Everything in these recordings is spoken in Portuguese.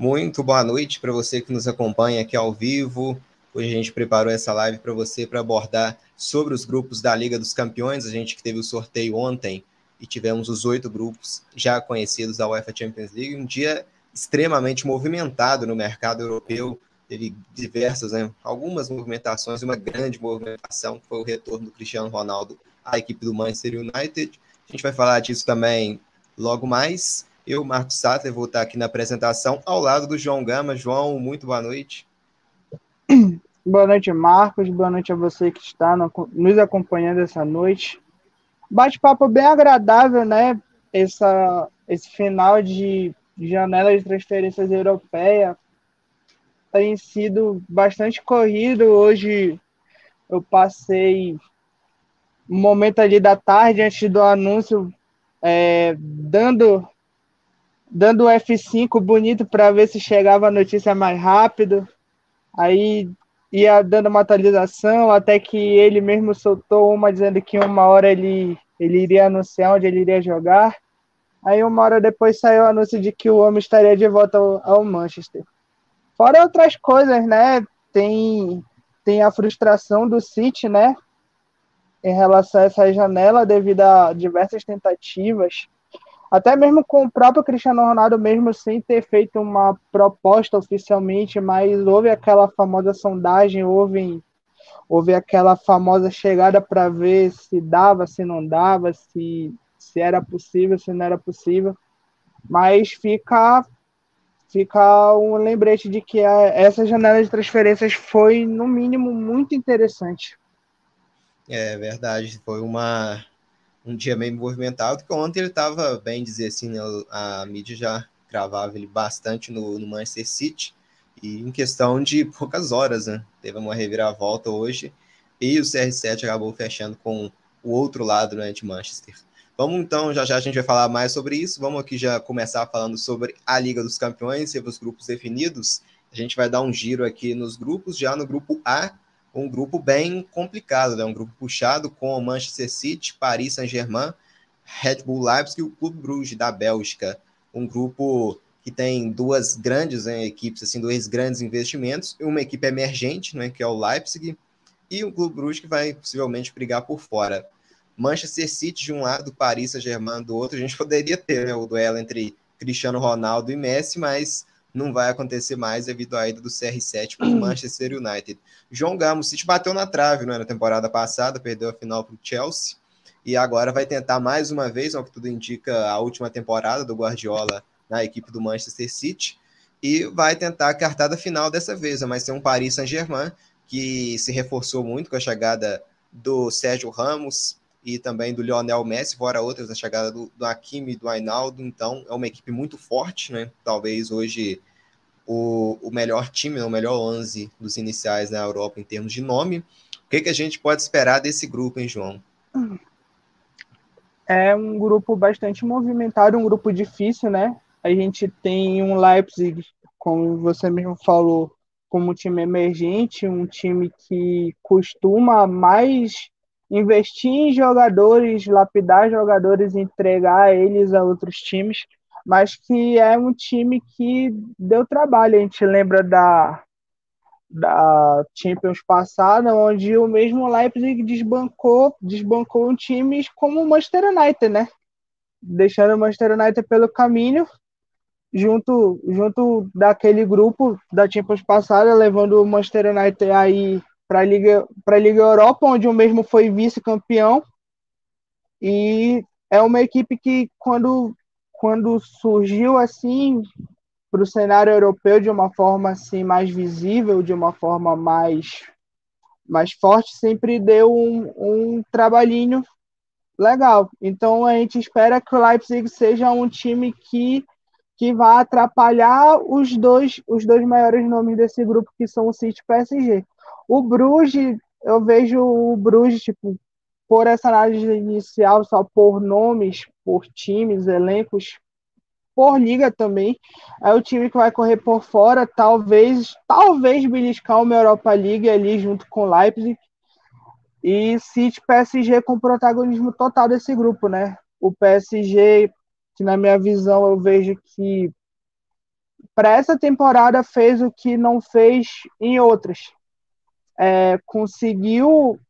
Muito boa noite para você que nos acompanha aqui ao vivo. Hoje a gente preparou essa live para você para abordar sobre os grupos da Liga dos Campeões. A gente que teve o sorteio ontem e tivemos os oito grupos já conhecidos da UEFA Champions League. Um dia extremamente movimentado no mercado europeu. Teve diversas, né, algumas movimentações, uma grande movimentação, que foi o retorno do Cristiano Ronaldo à equipe do Manchester United. A gente vai falar disso também logo mais. Eu, Marcos Sattler, vou estar aqui na apresentação ao lado do João Gama. João, muito boa noite. Boa noite, Marcos. Boa noite a você que está nos acompanhando essa noite. Bate-papo bem agradável, né? Essa, esse final de janela de transferências europeia tem sido bastante corrido. Hoje eu passei um momento ali da tarde, antes do anúncio, é, dando dando o F5 bonito para ver se chegava a notícia mais rápido. Aí ia dando uma atualização, até que ele mesmo soltou uma dizendo que uma hora ele, ele iria anunciar onde ele iria jogar. Aí uma hora depois saiu o anúncio de que o homem estaria de volta ao, ao Manchester. Fora outras coisas, né? Tem, tem a frustração do City, né? Em relação a essa janela devido a diversas tentativas até mesmo com o próprio Cristiano Ronaldo, mesmo sem ter feito uma proposta oficialmente, mas houve aquela famosa sondagem, houve, houve aquela famosa chegada para ver se dava, se não dava, se, se era possível, se não era possível. Mas fica, fica um lembrete de que a, essa janela de transferências foi, no mínimo, muito interessante. É verdade, foi uma um dia meio movimentado, que ontem ele estava, bem dizer assim, né, a mídia já cravava ele bastante no, no, Manchester City, e em questão de poucas horas, né, teve uma reviravolta hoje, e o CR7 acabou fechando com o outro lado né, de Manchester. Vamos então, já já a gente vai falar mais sobre isso, vamos aqui já começar falando sobre a Liga dos Campeões, teve os grupos definidos, a gente vai dar um giro aqui nos grupos, já no grupo A, um grupo bem complicado, né? um grupo puxado com o Manchester City, Paris Saint-Germain, Red Bull Leipzig e o Clube Bruges da Bélgica. Um grupo que tem duas grandes né, equipes, assim, dois grandes investimentos, uma equipe emergente, né, que é o Leipzig, e o Clube Bruges que vai possivelmente brigar por fora. Manchester City de um lado, Paris Saint-Germain do outro, a gente poderia ter né, o duelo entre Cristiano Ronaldo e Messi, mas não vai acontecer mais devido à ida do CR7 para o Manchester United. João Gamos, City bateu na trave né, na temporada passada, perdeu a final para o Chelsea e agora vai tentar mais uma vez, ao que tudo indica, a última temporada do Guardiola na equipe do Manchester City e vai tentar a cartada final dessa vez, mas tem um Paris Saint-Germain que se reforçou muito com a chegada do Sérgio Ramos, e também do Lionel Messi, fora outras, a chegada do, do Hakimi do Ainaldo, então é uma equipe muito forte, né? Talvez hoje o, o melhor time, o melhor 11 dos iniciais na Europa em termos de nome. O que, que a gente pode esperar desse grupo, hein, João? É um grupo bastante movimentado, um grupo difícil, né? A gente tem um Leipzig, como você mesmo falou, como um time emergente, um time que costuma mais investir em jogadores, lapidar jogadores, entregar eles a outros times, mas que é um time que deu trabalho. A gente lembra da, da Champions passada, onde o mesmo Leipzig desbancou, desbancou um times como o Manchester United, né? Deixando o Manchester United pelo caminho, junto, junto daquele grupo da Champions passada, levando o Manchester United aí para a Liga, a Liga Europa, onde o mesmo foi vice-campeão. E é uma equipe que, quando, quando surgiu assim para o cenário europeu de uma forma assim mais visível, de uma forma mais, mais forte, sempre deu um, um trabalhinho legal. Então a gente espera que o Leipzig seja um time que que vai atrapalhar os dois os dois maiores nomes desse grupo que são o City e o PSG. O Bruges, eu vejo o Bruges, tipo, por essa análise inicial, só por nomes, por times, elencos, por liga também. É o time que vai correr por fora, talvez, talvez beliscar uma Europa League ali junto com Leipzig. E City PSG com protagonismo total desse grupo, né? O PSG, que na minha visão eu vejo que para essa temporada fez o que não fez em outras. É, conseguiu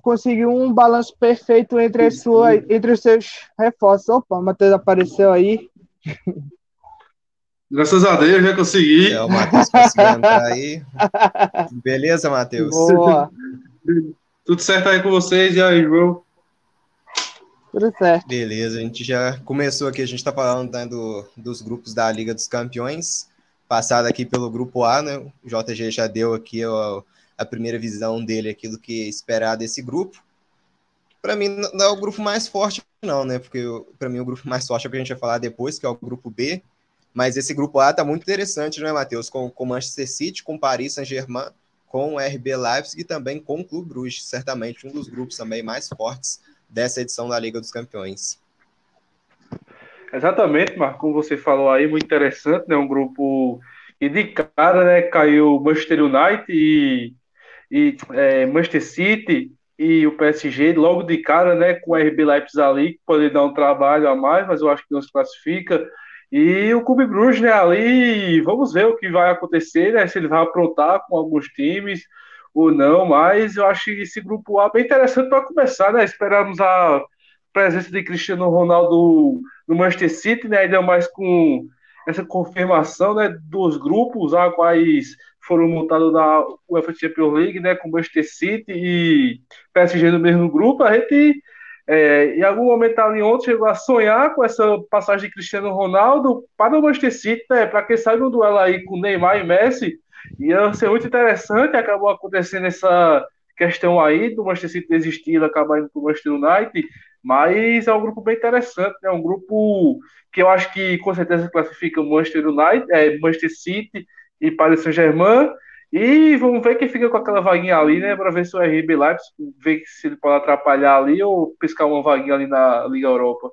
conseguiu um balanço perfeito entre, as suas, entre os seus reforços. Opa, o Matheus apareceu aí. Graças a Deus já consegui. É, o Matheus conseguiu entrar aí. Beleza, Matheus? Boa. Tudo certo aí com vocês? E aí, João? Tudo certo. Beleza, a gente já começou aqui, a gente está falando né, do, dos grupos da Liga dos Campeões, passado aqui pelo grupo A, né? O JG já deu aqui ó, a primeira visão dele aqui do que esperar desse grupo. Para mim, não é o grupo mais forte, não, né? Porque para mim o grupo mais forte é o que a gente vai falar depois, que é o grupo B. Mas esse grupo A tá muito interessante, né, Matheus? Com o Manchester City, com Paris Saint-Germain, com RB Leipzig e também com o Clube Bruges, certamente um dos grupos também mais fortes dessa edição da Liga dos Campeões. Exatamente, Marco, como você falou aí, muito interessante, né? Um grupo e de cara, né, caiu Manchester United e, e é, Manchester City e o PSG logo de cara, né, com o RB Leipzig ali, que pode dar um trabalho a mais, mas eu acho que não se classifica. E o Clube Bruges, né, ali, vamos ver o que vai acontecer, né, se ele vai aprontar com alguns times, ou não, mas eu acho esse grupo A bem interessante para começar, né? Esperamos a presença de Cristiano Ronaldo no Manchester City, né? Ainda mais com essa confirmação, né, dos grupos a quais foram montados da UEFA Champions League, né, com Manchester City e PSG no mesmo grupo, a gente é, em algum momento ali ontem chegou a sonhar com essa passagem de Cristiano Ronaldo para o Manchester City, né, para quem sabe um duelo aí com Neymar e Messi, Ia ser muito interessante, acabou acontecendo essa questão aí do Manchester City desistir, acabar indo para o Manchester United, mas é um grupo bem interessante, é né? um grupo que eu acho que com certeza classifica Manchester United, é, Manchester City e Paris Saint-Germain, e vamos ver quem fica com aquela vaguinha ali, né, para ver se o RB Leipzig, ver se ele pode atrapalhar ali ou piscar uma vaguinha ali na Liga Europa.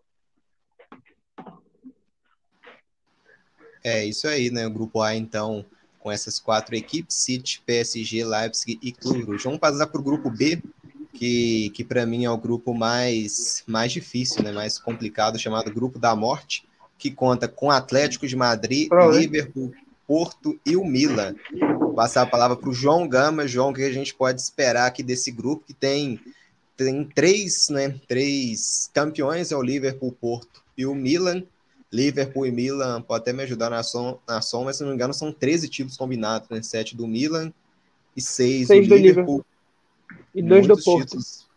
É isso aí, né? O grupo A, então, com essas quatro equipes, City, PSG, Leipzig e Clube. Vamos passar para o grupo B, que, que para mim é o grupo mais, mais difícil, né, mais complicado, chamado Grupo da Morte, que conta com Atlético de Madrid, Liverpool, Porto e o Milan. Vou passar a palavra para o João Gama. João, o que a gente pode esperar aqui desse grupo, que tem, tem três, né, três campeões, é o Liverpool, Porto e o Milan, Liverpool e Milan, pode até me ajudar na som, na som mas se não me engano são 13 títulos combinados, né? 7 do Milan e 6 do, do Liverpool. Liverpool. E 2 do Porto. Títulos,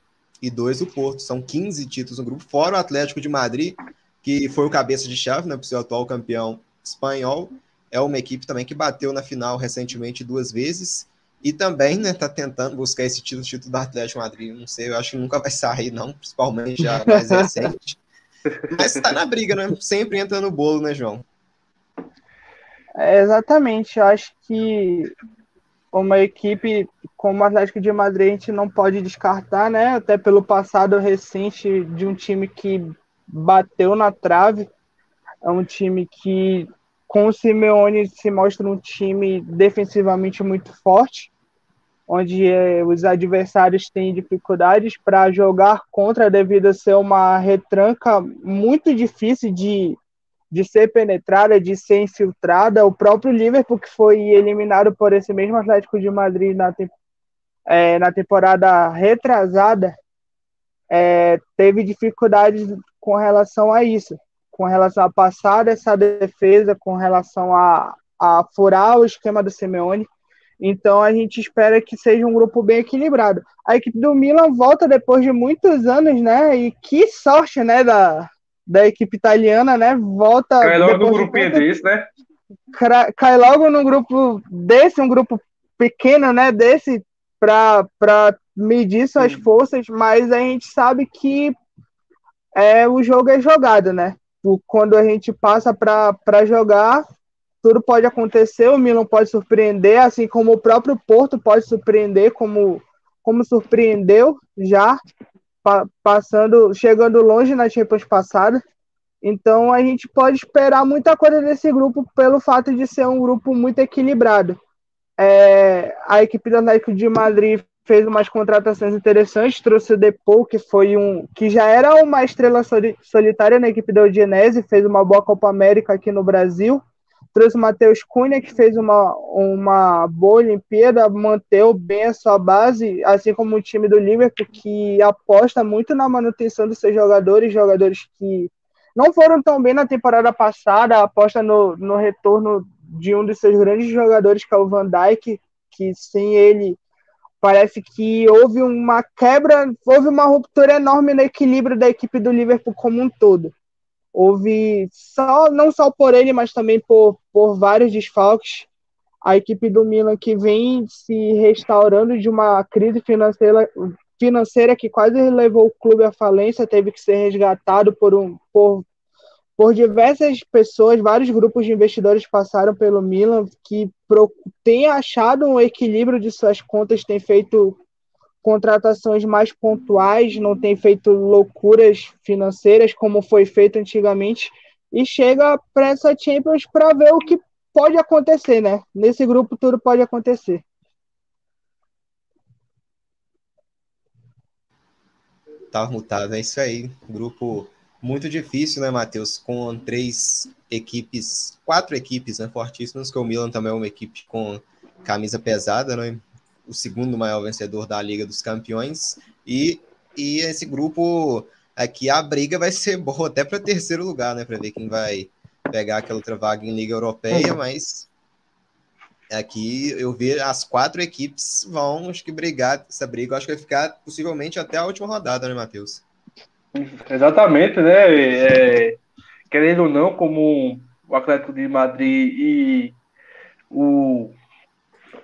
e 2 do Porto. São 15 títulos no grupo, fora o Atlético de Madrid, que foi o cabeça de chave, né? Para ser o atual campeão espanhol. É uma equipe também que bateu na final recentemente duas vezes. E também, né, tá tentando buscar esse título, título do Atlético de Madrid. Não sei, eu acho que nunca vai sair, não, principalmente já mais recente. Mas tá na briga, né? Sempre entra no bolo, né, João? É, exatamente. Eu acho que uma equipe como o Atlético de Madrid a gente não pode descartar, né? Até pelo passado recente de um time que bateu na trave. É um time que, com o Simeone, se mostra um time defensivamente muito forte onde é, os adversários têm dificuldades para jogar contra devido a ser uma retranca muito difícil de, de ser penetrada, de ser infiltrada. O próprio Liverpool, que foi eliminado por esse mesmo Atlético de Madrid na, é, na temporada retrasada, é, teve dificuldades com relação a isso, com relação a passar essa defesa, com relação a, a furar o esquema do Simeone. Então a gente espera que seja um grupo bem equilibrado. A equipe do Milan volta depois de muitos anos, né? E que sorte, né, da, da equipe italiana, né? Volta. Cai logo num grupinho de desse, né? Cai logo num grupo desse, um grupo pequeno, né? Desse, para medir suas Sim. forças, mas a gente sabe que é, o jogo é jogado, né? Quando a gente passa para jogar, tudo pode acontecer, o Milan pode surpreender, assim como o próprio Porto pode surpreender, como, como surpreendeu já, pa, passando, chegando longe na Champions passada. Então a gente pode esperar muita coisa desse grupo pelo fato de ser um grupo muito equilibrado. É, a equipe do Atlético de Madrid fez umas contratações interessantes, trouxe o Depou, que foi um que já era uma estrela solitária na equipe da Udinese, fez uma boa Copa América aqui no Brasil trouxe o Matheus Cunha, que fez uma, uma boa Olimpíada, manteve bem a sua base, assim como o time do Liverpool, que aposta muito na manutenção dos seus jogadores, jogadores que não foram tão bem na temporada passada, aposta no, no retorno de um dos seus grandes jogadores, que é o Van Dijk, que sem ele parece que houve uma quebra, houve uma ruptura enorme no equilíbrio da equipe do Liverpool como um todo. Houve só não só por ele, mas também por, por vários desfalques. A equipe do Milan que vem se restaurando de uma crise financeira, financeira que quase levou o clube à falência, teve que ser resgatado por, um, por, por diversas pessoas, vários grupos de investidores passaram pelo Milan, que têm achado um equilíbrio de suas contas, têm feito contratações mais pontuais, não tem feito loucuras financeiras como foi feito antigamente, e chega para essa Champions para ver o que pode acontecer, né? Nesse grupo tudo pode acontecer. Tava mutado, é isso aí. Grupo muito difícil, né, Matheus? Com três equipes, quatro equipes né, fortíssimas, que o Milan também é uma equipe com camisa pesada, né? O segundo maior vencedor da Liga dos Campeões. E, e esse grupo aqui, a briga vai ser boa até para terceiro lugar, né? Para ver quem vai pegar aquela outra vaga em Liga Europeia, mas aqui eu vejo as quatro equipes vão, acho que brigar essa briga, acho que vai ficar possivelmente até a última rodada, né, Matheus? Exatamente, né? É, querendo ou não, como o Atlético de Madrid e o,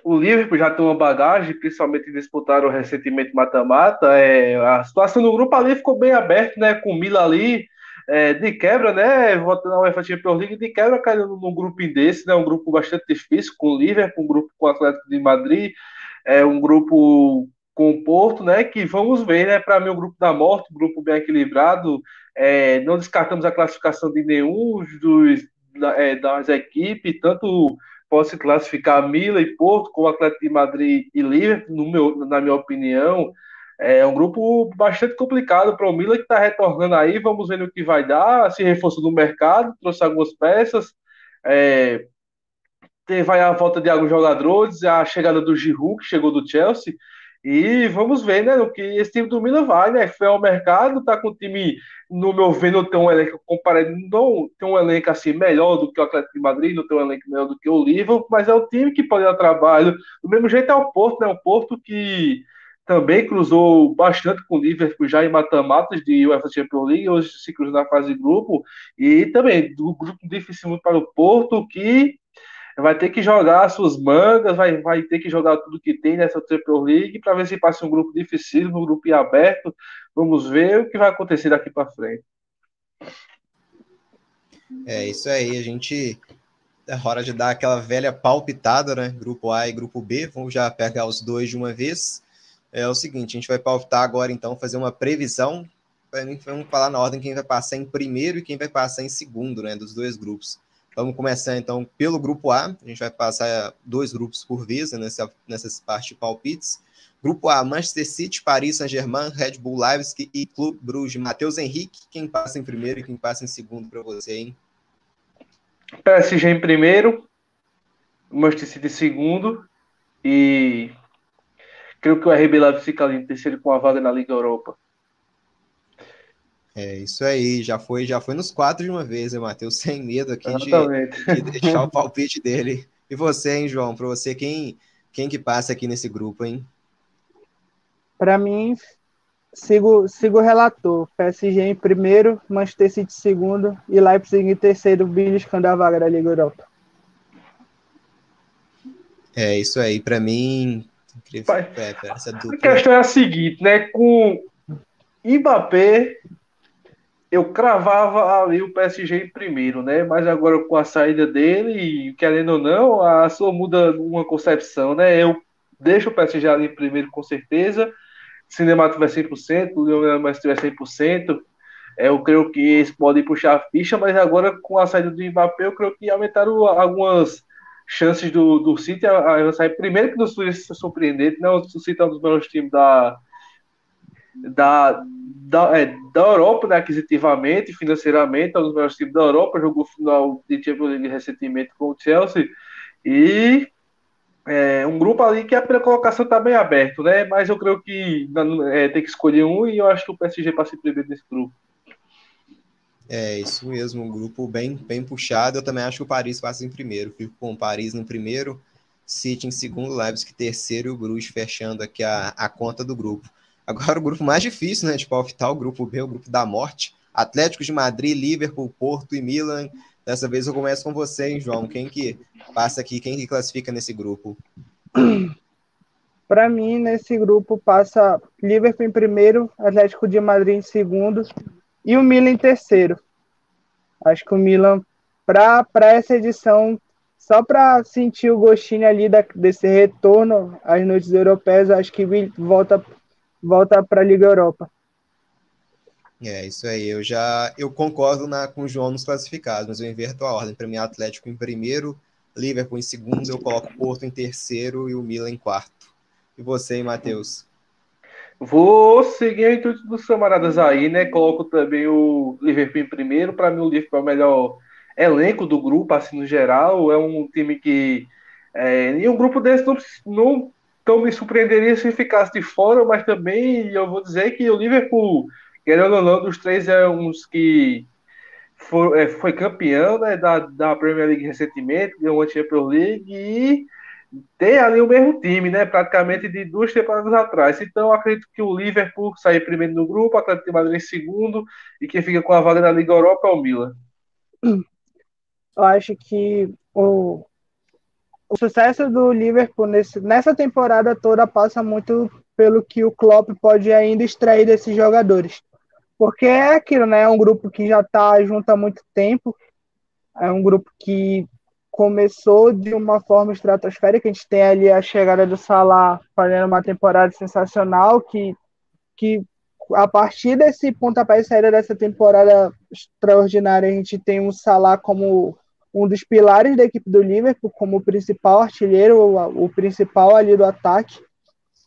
o Liverpool já tem uma bagagem, principalmente disputaram recentemente mata-mata. É, a situação do grupo ali ficou bem aberta, né? Com o Mila ali é, de quebra, né? Voltando ao UEFA Champions League, de quebra caindo num grupo desse, né? Um grupo bastante difícil com o Liverpool, um grupo com o Atlético de Madrid, é um grupo com o Porto, né? Que vamos ver, né? Para mim, o grupo da morte, um grupo bem equilibrado. É, não descartamos a classificação de nenhum dos é, das equipes, tanto pode se classificar Mila e Porto, como Atlético de Madrid e Liverpool, no meu, na minha opinião. É um grupo bastante complicado para o Mila que está retornando aí. Vamos ver o que vai dar. Se reforçou no mercado, trouxe algumas peças. É, teve a volta de alguns jogadores, a chegada do Giroud, que chegou do Chelsea. E vamos ver, né, o que esse time do Milan vai, né? Foi ao mercado, tá com o time, no meu ver, não tem um elenco comparado, não tem um elenco assim melhor do que o Atlético de Madrid, não tem um elenco melhor do que o Liverpool, mas é um time que pode dar trabalho. Do mesmo jeito é o Porto, né? O Porto que também cruzou bastante com o Liverpool já em mata-matas de UEFA Champions League, hoje se cruza na fase de grupo, e também do grupo difícil para o Porto, que vai ter que jogar suas mangas, vai, vai ter que jogar tudo que tem nessa Champions League para ver se passa um grupo difícil, um grupo aberto. Vamos ver o que vai acontecer daqui para frente. É isso aí, a gente é hora de dar aquela velha palpitada, né? Grupo A e grupo B, vamos já pegar os dois de uma vez. É o seguinte, a gente vai palpitar agora então, fazer uma previsão. Vamos falar na ordem quem vai passar em primeiro e quem vai passar em segundo, né? Dos dois grupos. Vamos começar então pelo grupo A. A gente vai passar dois grupos por vez né, nessa, nessas partes de palpites. Grupo A, Manchester City, Paris Saint-Germain, Red Bull Leipzig e Clube Bruges. Matheus Henrique, quem passa em primeiro e quem passa em segundo para você, hein? PSG em primeiro, Manchester City em segundo e creio que o RB Leipzig fica ali em terceiro com a vaga na Liga Europa. É isso aí, já foi, já foi nos quatro de uma vez, né, Matheus? Sem medo aqui de, de, deixar o palpite dele. E você, hein, João? Para você, quem, quem que passa aqui nesse grupo, hein? Para mim, sigo, sigo o relator. PSG em primeiro, Manchester City em segundo e Leipzig em terceiro, beliscando a vaga da Liga Europa. É isso aí, para mim. Pai, é. A questão é a seguinte, né? Com Mbappé eu cravava ali o PSG em primeiro, né? Mas agora com a saída dele, querendo ou não, a sua muda uma concepção, né? Eu deixo o PSG ali em primeiro com certeza. Cinema tiver 100%, o Leonel Messi tiver 100%, é, eu creio que eles podem puxar a ficha, mas agora com a saída do Mbappé, eu creio que aumentaram algumas chances do, do City a, a sair. Primeiro que não se surpreender, não, o City é um dos melhores times da, da, da, é, da Europa, né, aquisitivamente, financeiramente, é um dos melhores times da Europa, jogou final de Champions League recentemente com o Chelsea, e é, um grupo ali que a primeira colocação está bem aberto, né, mas eu creio que é, tem que escolher um, e eu acho que o PSG passa em primeiro nesse grupo. É, isso mesmo, um grupo bem, bem puxado, eu também acho que o Paris passa em primeiro, fico com o Paris no primeiro, City em segundo, Leipzig terceiro e o Bruges fechando aqui a, a conta do grupo. Agora o grupo mais difícil, né, de palpitar, o grupo B, o grupo da morte. Atlético de Madrid, Liverpool, Porto e Milan. Dessa vez eu começo com você, hein, João. Quem que passa aqui, quem que classifica nesse grupo? Para mim, nesse grupo passa Liverpool em primeiro, Atlético de Madrid em segundo e o Milan em terceiro. Acho que o Milan, para essa edição, só para sentir o gostinho ali da, desse retorno às noites europeias, acho que volta volta para a Liga Europa. É, isso aí. Eu já eu concordo na, com o João nos classificados, mas eu inverto a ordem. Para mim, Atlético em primeiro, Liverpool em segundo, eu coloco Porto em terceiro e o Milan em quarto. E você, Matheus? Vou seguir a intuito dos camaradas aí, né? Coloco também o Liverpool em primeiro. Para mim, o Liverpool é o melhor elenco do grupo, assim, no geral. É um time que. É, e um grupo desse não, não então me surpreenderia se ficasse de fora, mas também eu vou dizer que o Liverpool, querendo ou não, dos três é uns que foi, é, foi campeão né, da, da Premier League recentemente, ganhou a Champions League e tem ali o mesmo time, né? Praticamente de duas temporadas atrás. Então, acredito que o Liverpool sair primeiro no grupo, o Atlético de Madrid em segundo, e quem fica com a vaga na Liga Europa é o Milan. Eu acho que o, o sucesso do Liverpool nesse, nessa temporada toda passa muito pelo que o Klopp pode ainda extrair desses jogadores. Porque é aquilo, né? É um grupo que já está junto há muito tempo. É um grupo que começou de uma forma estratosférica. A gente tem ali a chegada do Salah fazendo uma temporada sensacional que, que a partir desse pontapé de saída dessa temporada extraordinária, a gente tem o Salah como um dos pilares da equipe do Liverpool, como principal artilheiro, o, o principal ali do ataque.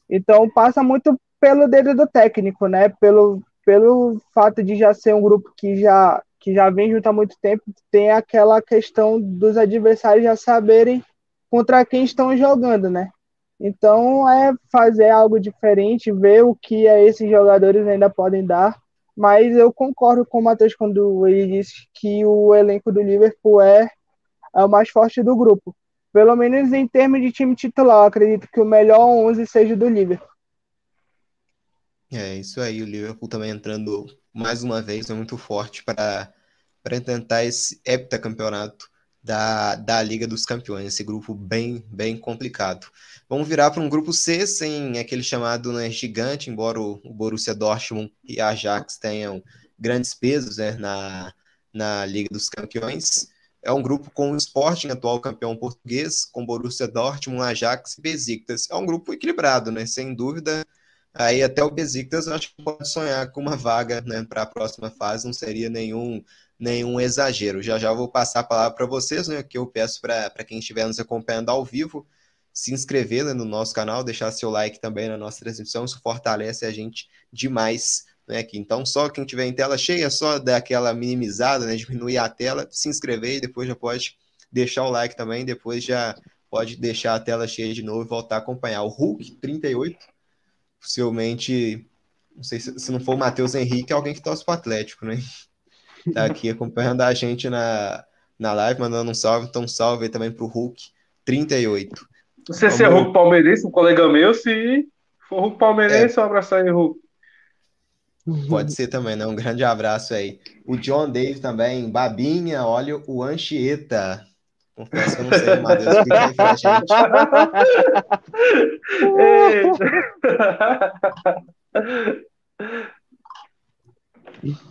Então passa muito pelo dedo do técnico, né? Pelo, pelo fato de já ser um grupo que já, que já vem junto há muito tempo, tem aquela questão dos adversários já saberem contra quem estão jogando, né? Então é fazer algo diferente, ver o que esses jogadores ainda podem dar mas eu concordo com o Matheus quando ele disse que o elenco do Liverpool é, é o mais forte do grupo. Pelo menos em termos de time titular, acredito que o melhor 11 seja do Liverpool. É, isso aí, o Liverpool também entrando mais uma vez, é muito forte para tentar esse heptacampeonato da, da Liga dos Campeões, esse grupo bem, bem complicado. Vamos virar para um grupo C sem aquele chamado né, gigante, embora o, o Borussia Dortmund e a Ajax tenham grandes pesos né, na, na Liga dos Campeões. É um grupo com o Sporting, atual campeão português, com Borussia Dortmund, Ajax e Besiktas. É um grupo equilibrado, né? Sem dúvida. Aí até o Besiktas acho que pode sonhar com uma vaga né, para a próxima fase, não seria nenhum, nenhum exagero. Já já vou passar a palavra para vocês, né? Que eu peço para quem estiver nos acompanhando ao vivo se inscrever né, no nosso canal, deixar seu like também na nossa transmissão, isso fortalece a gente demais né. Então, só quem tiver em tela cheia, só dar aquela minimizada, né, diminuir a tela, se inscrever e depois já pode deixar o like também, depois já pode deixar a tela cheia de novo e voltar a acompanhar. O Hulk 38, possivelmente, não sei se, se não for o Matheus Henrique, é alguém que torce para o Atlético, né? Tá aqui acompanhando a gente na, na live, mandando um salve, então salve também para o Hulk 38. Não sei se é Hulk palmeirense, um colega meu, se for Hulk palmeirense, é. um abraço aí, Hulk. Pode ser também, né? Um grande abraço aí. O John Dave também, Babinha, olha o Anchieta. Confesso que eu não sei, Matheus, explica aí pra gente.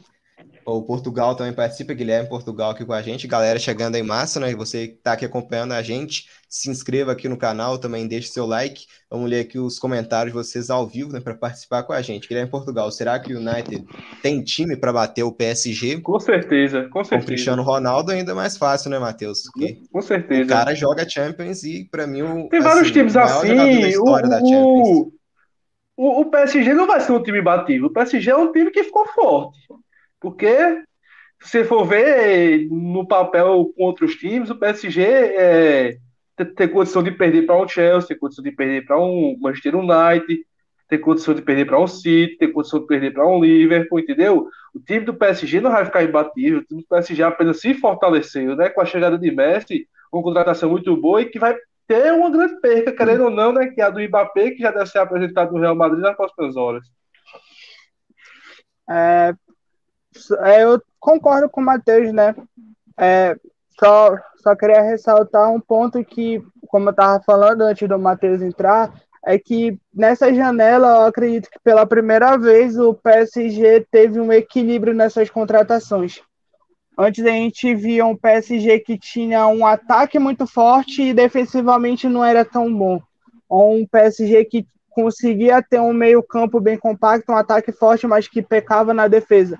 O Portugal também participa, Guilherme Portugal aqui com a gente, galera chegando em massa, né? Você que está aqui acompanhando a gente, se inscreva aqui no canal, também deixe seu like. Vamos ler aqui os comentários de vocês ao vivo, né, para participar com a gente. Guilherme Portugal, será que o United tem time para bater o PSG? Com certeza, com certeza. Com o Cristiano Ronaldo ainda é mais fácil, né, Matheus? Com certeza. O cara joga Champions e para mim o Tem vários assim, times assim, o, o, o PSG não vai ser um time batido. O PSG é um time que ficou forte. Porque se for ver no papel com outros times, o PSG é, tem, condição de perder para um Chelsea, tem condição de perder para um Manchester United, tem condição de perder para um City, tem condição de perder para um Liverpool, entendeu? O time do PSG não vai ficar imbatível, o time do PSG apenas se fortaleceu, né? Com a chegada de Messi, uma contratação muito boa e que vai ter uma grande perca, querendo ou não, né? Que é a do Mbappé, que já deve ser apresentado no Real Madrid nas próximas horas. É, eu concordo com o Matheus, né? É, só, só queria ressaltar um ponto que, como eu estava falando antes do Matheus entrar, é que nessa janela eu acredito que pela primeira vez o PSG teve um equilíbrio nessas contratações. Antes a gente via um PSG que tinha um ataque muito forte e defensivamente não era tão bom. Ou um PSG que conseguia ter um meio-campo bem compacto, um ataque forte, mas que pecava na defesa.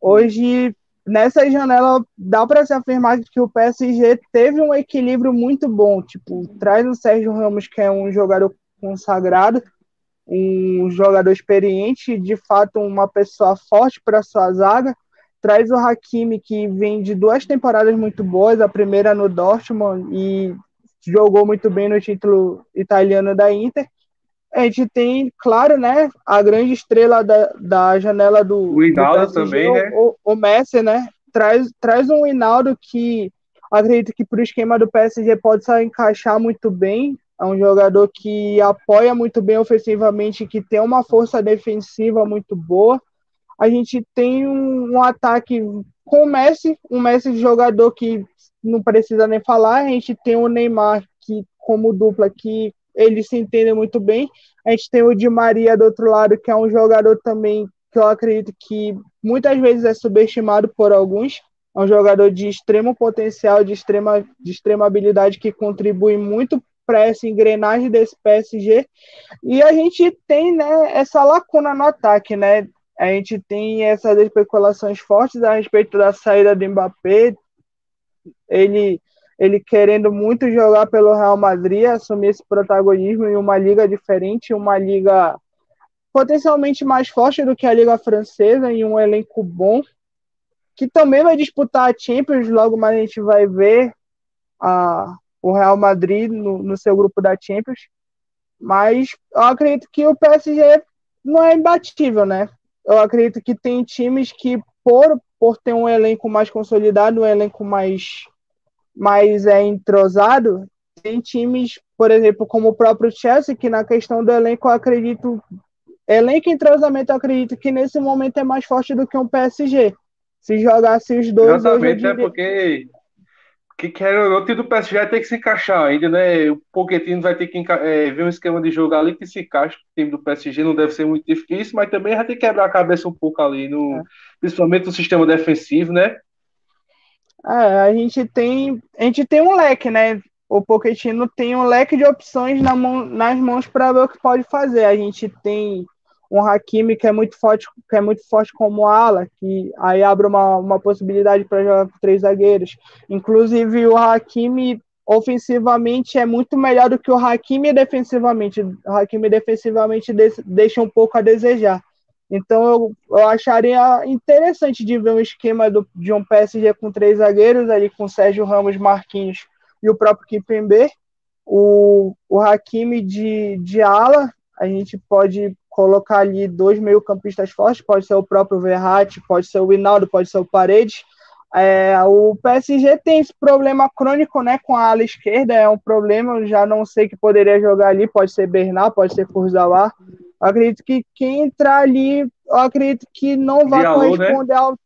Hoje, nessa janela, dá para se afirmar que o PSG teve um equilíbrio muito bom. Tipo, traz o Sérgio Ramos, que é um jogador consagrado, um jogador experiente, de fato, uma pessoa forte para sua zaga. Traz o Hakimi, que vem de duas temporadas muito boas, a primeira no Dortmund e jogou muito bem no título italiano da Inter a gente tem, claro, né, a grande estrela da, da janela do. O Hinaldo também, né? O, o Messi, né? Traz, traz um Hinaldo que acredito que para o esquema do PSG pode se encaixar muito bem. É um jogador que apoia muito bem ofensivamente, que tem uma força defensiva muito boa. A gente tem um, um ataque com o Messi, um Messi jogador que não precisa nem falar. A gente tem o Neymar que como dupla que eles se entendem muito bem. A gente tem o Di Maria do outro lado, que é um jogador também que eu acredito que muitas vezes é subestimado por alguns. É um jogador de extremo potencial, de extrema, de extrema habilidade, que contribui muito para essa engrenagem desse PSG. E a gente tem né, essa lacuna no ataque, né? A gente tem essas especulações fortes a respeito da saída do Mbappé. Ele ele querendo muito jogar pelo Real Madrid, assumir esse protagonismo em uma liga diferente, uma liga potencialmente mais forte do que a liga francesa, em um elenco bom, que também vai disputar a Champions, logo mais a gente vai ver a, o Real Madrid no, no seu grupo da Champions, mas eu acredito que o PSG não é imbatível, né? Eu acredito que tem times que, por, por ter um elenco mais consolidado, um elenco mais mais é entrosado, tem times, por exemplo, como o próprio Chelsea, que na questão do elenco eu acredito, elenco e entrosamento eu acredito que nesse momento é mais forte do que um PSG. Se jogasse os dois. Exatamente, é porque que quer o time do PSG vai ter que se encaixar ainda, né? O Pochettino vai ter que é, ver um esquema de jogo ali que se encaixa. O time do PSG não deve ser muito difícil, mas também vai ter que quebrar a cabeça um pouco ali, no, é. principalmente no sistema defensivo, né? É, a gente tem a gente tem um leque, né? O Pochettino tem um leque de opções na mão, nas mãos para ver o que pode fazer. A gente tem um Hakimi que é muito forte, que é muito forte como ala, que aí abre uma, uma possibilidade para jogar com três zagueiros. Inclusive o Hakimi ofensivamente é muito melhor do que o Hakimi defensivamente. O Hakimi defensivamente deixa um pouco a desejar. Então eu, eu acharia interessante de ver um esquema do, de um PSG com três zagueiros, ali com Sérgio Ramos, Marquinhos e o próprio Kipembe. O, o Hakimi de, de ala, a gente pode colocar ali dois meio-campistas fortes, pode ser o próprio Verratti, pode ser o Hinaldo, pode ser o Paredes. É, o PSG tem esse problema crônico né, com a ala esquerda, é um problema, eu já não sei que poderia jogar ali, pode ser Bernard, pode ser Kurzawa, acredito que quem entrar ali, eu acredito que não vai Diallo, né? corresponder né? ao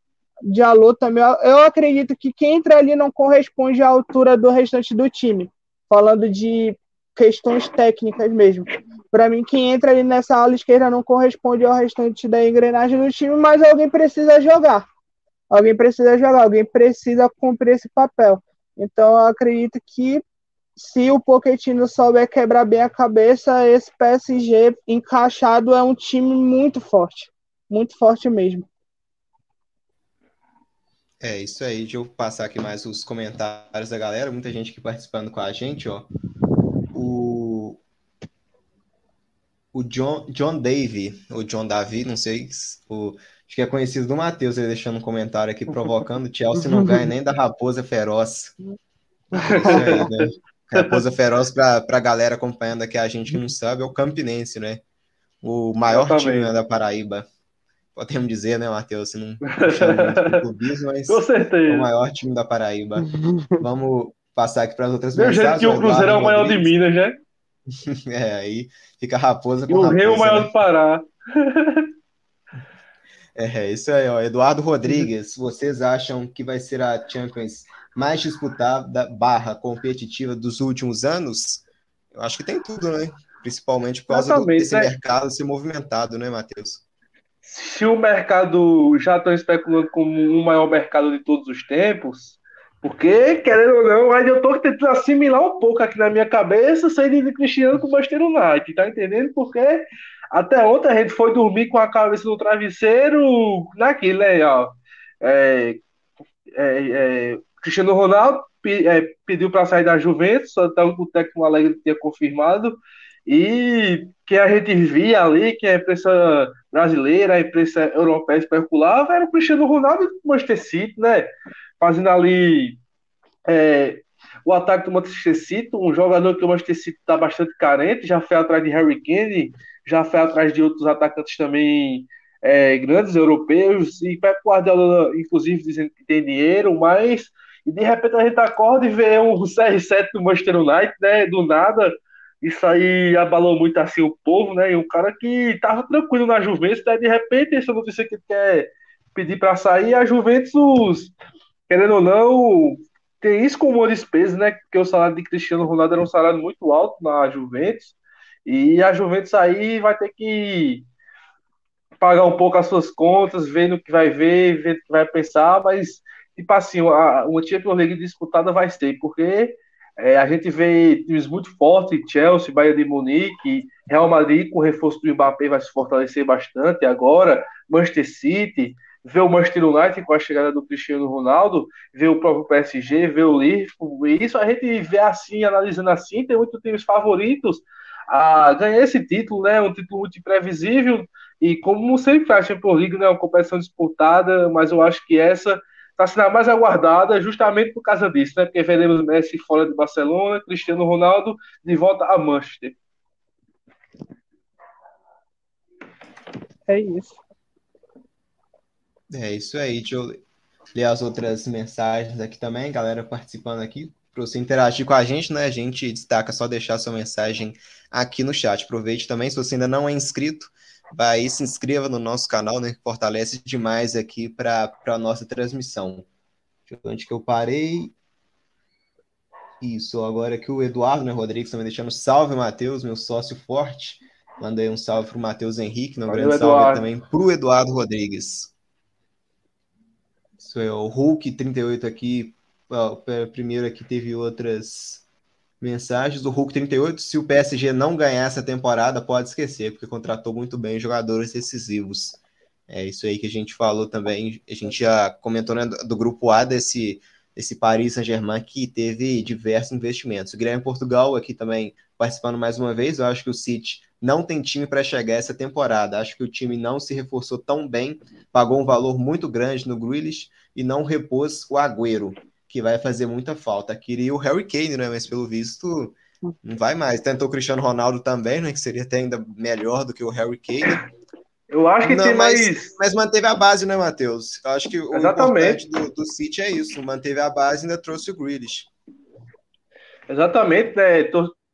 Diallo também. Eu acredito que quem entra ali não corresponde à altura do restante do time, falando de questões técnicas mesmo. Para mim, quem entra ali nessa ala esquerda não corresponde ao restante da engrenagem do time, mas alguém precisa jogar. Alguém precisa jogar, alguém precisa cumprir esse papel. Então, eu acredito que se o Pochettino souber quebrar bem a cabeça, esse PSG encaixado é um time muito forte. Muito forte mesmo. É isso aí, deixa eu passar aqui mais os comentários da galera, muita gente aqui participando com a gente, ó. O o John, John Davy, ou John Davi, não sei, o, acho que é conhecido do Matheus, ele deixando um comentário aqui provocando, o Chelsea não ganha nem da Raposa Feroz. Aí, né? Raposa Feroz, para a galera acompanhando aqui, a gente que não sabe, é o Campinense, né? O maior time né, da Paraíba. Podemos dizer, né, Matheus? Você não chama clubismo, mas Com certeza. é o maior time da Paraíba. Vamos passar aqui para as outras Meu jeito que o Cruzeiro é o maior de Minas, né? É, aí fica Raposa com E o Rio é o maior né? do Pará. É, isso aí, ó. Eduardo Rodrigues, vocês acham que vai ser a Champions mais disputada barra competitiva dos últimos anos? Eu acho que tem tudo, né? Principalmente por causa do, desse né? mercado ser movimentado, né, Matheus? Se o mercado já estão especulando como o maior mercado de todos os tempos, porque, querendo ou não, aí eu tô tentando assimilar um pouco aqui na minha cabeça, sair de Cristiano com o Manchester United, tá entendendo? Porque até ontem a gente foi dormir com a cabeça no travesseiro naquilo, né, ó. É, é, é, Cristiano Ronaldo é, pediu para sair da Juventus, só então o técnico Alegre tinha confirmado, e que a gente via ali, que a imprensa brasileira, a imprensa europeia especulava, era o Cristiano Ronaldo e o Manchester City, né? fazendo ali é, o ataque do Manchester City, um jogador que o Manchester City está bastante carente, já foi atrás de Harry Kane, já foi atrás de outros atacantes também é, grandes europeus, e Pep Guardiola, inclusive, dizendo que tem dinheiro, mas e de repente a gente acorda e vê um CR7 do Manchester United, né, do nada, isso aí abalou muito assim o povo, né, e um cara que estava tranquilo na Juventus, né, de repente essa notícia que quer pedir para sair, a Juventus querendo ou não, tem isso como uma despesa, né? Porque o salário de Cristiano Ronaldo era um salário muito alto na Juventus. E a Juventus aí vai ter que pagar um pouco as suas contas, vendo o que vai ver, vendo o que vai pensar, mas, tipo assim, uma, uma Champions League disputada vai ser, porque é, a gente vê times muito fortes, Chelsea, Bayern de Munique, Real Madrid com o reforço do Mbappé vai se fortalecer bastante agora, Manchester City, ver o Manchester United com a chegada do Cristiano Ronaldo, ver o próprio PSG, ver o Liverpool, e isso a gente vê assim, analisando assim, tem muitos times favoritos a ganhar esse título, né? Um título muito imprevisível e como sempre a Champions League, né? Uma competição disputada, mas eu acho que essa está sendo a mais aguardada justamente por causa disso, né? Porque veremos Messi fora de Barcelona, Cristiano Ronaldo de volta a Manchester. É isso. É isso aí. Deixa eu ler as outras mensagens aqui também, galera participando aqui. Para você interagir com a gente, né? A gente destaca só deixar sua mensagem aqui no chat. Aproveite também, se você ainda não é inscrito, vai e se inscreva no nosso canal, né? Que fortalece demais aqui para a nossa transmissão. Deixa eu ver onde que eu parei. Isso, agora que o Eduardo né, Rodrigues também deixando salve, Matheus, meu sócio forte. Mandei um salve para o Matheus Henrique, um grande Eduardo. salve também para o Eduardo Rodrigues. Isso é o Hulk 38 aqui. Primeiro aqui teve outras mensagens. O Hulk 38, se o PSG não ganhar essa temporada, pode esquecer, porque contratou muito bem jogadores decisivos. É isso aí que a gente falou também. A gente já comentou né, do grupo A desse, desse Paris Saint-Germain que teve diversos investimentos. O Guilherme Portugal aqui também participando mais uma vez. Eu acho que o City não tem time para chegar essa temporada. Acho que o time não se reforçou tão bem, pagou um valor muito grande no Grealish e não repôs o Agüero, que vai fazer muita falta. Queria o Harry Kane, né? Mas pelo visto não vai mais. Tentou o Cristiano Ronaldo também, né? Que seria até ainda melhor do que o Harry Kane. Eu acho que não, tem mas, mais. Mas manteve a base, né, Matheus? Eu acho que o Exatamente. importante do, do City é isso. Manteve a base e ainda trouxe o Grealish. Exatamente, né?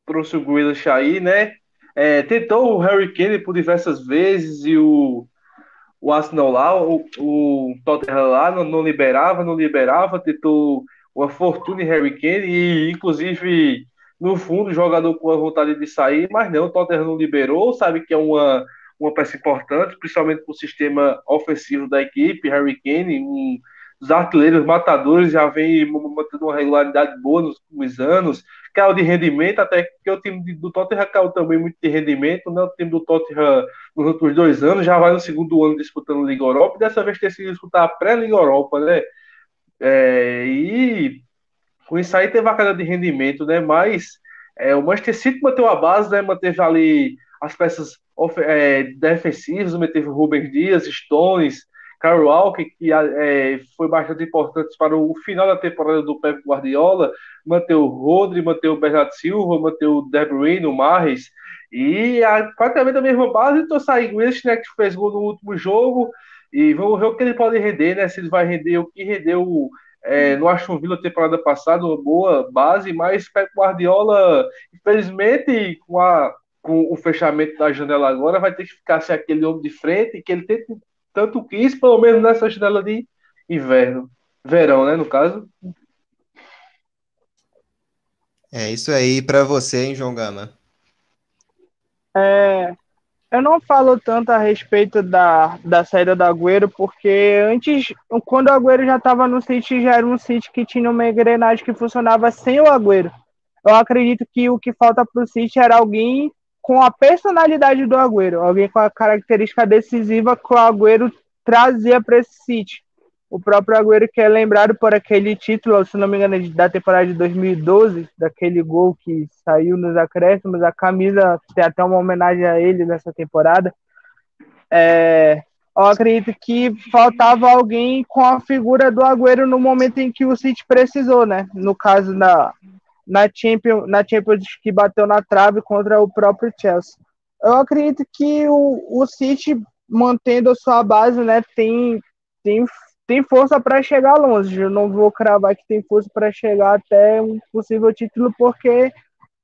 Trouxe o Grealish aí, né? É, tentou o Harry Kane por diversas vezes e o, o Arsenal lá, o, o Tottenham lá não, não, liberava, não liberava, tentou uma fortuna em Harry Kane e inclusive no fundo o jogador com a vontade de sair, mas não, o Tottenham não liberou, sabe que é uma, uma peça importante, principalmente para o sistema ofensivo da equipe, Harry Kane, um dos artilheiros matadores já vem mantendo uma regularidade boa nos últimos anos, caiu de rendimento, até que o time do Tottenham caiu também muito de rendimento, né? O time do Tottenham nos últimos dois anos já vai no segundo ano disputando Liga Europa, e dessa vez tem sido disputar a pré-Liga Europa, né? É, e com isso aí teve a queda de rendimento, né? Mas é, o Manchester City manteve a base, né? Manteve ali as peças é, defensivas, manteve o Rubens Dias, Stones, Carl Walker, que é, foi bastante importante para o final da temporada do Pep Guardiola, manter o Rodri, manter o Bernardo Silva, manter o De Bruyne, o Marres, e a, praticamente a mesma base, então sai Wilson, né, que fez gol no último jogo, e vamos ver o que ele pode render, né, se ele vai render o que rendeu é, no Aston Villa temporada passada, uma boa base, mas Pep Guardiola, infelizmente, com, a, com o fechamento da janela agora, vai ter que ficar sem aquele homem de frente, que ele tem tanto quis, pelo menos nessa janela de inverno. Verão, né, no caso. É isso aí para você, hein, João Gama? É, eu não falo tanto a respeito da, da saída do Agüero, porque antes, quando o Agüero já estava no City, já era um City que tinha uma engrenagem que funcionava sem o Agüero. Eu acredito que o que falta para o City era alguém com a personalidade do Agüero, alguém com a característica decisiva que o Agüero trazia para esse City. O próprio Agüero que é lembrado por aquele título, se não me engano, da temporada de 2012, daquele gol que saiu nos acréscimos, a camisa tem até uma homenagem a ele nessa temporada. É, eu acredito que faltava alguém com a figura do Agüero no momento em que o City precisou, né? No caso, na, na Champions, na Champions que bateu na trave contra o próprio Chelsea. Eu acredito que o, o City, mantendo a sua base, né, tem, tem, tem força para chegar longe. Eu não vou cravar que tem força para chegar até um possível título, porque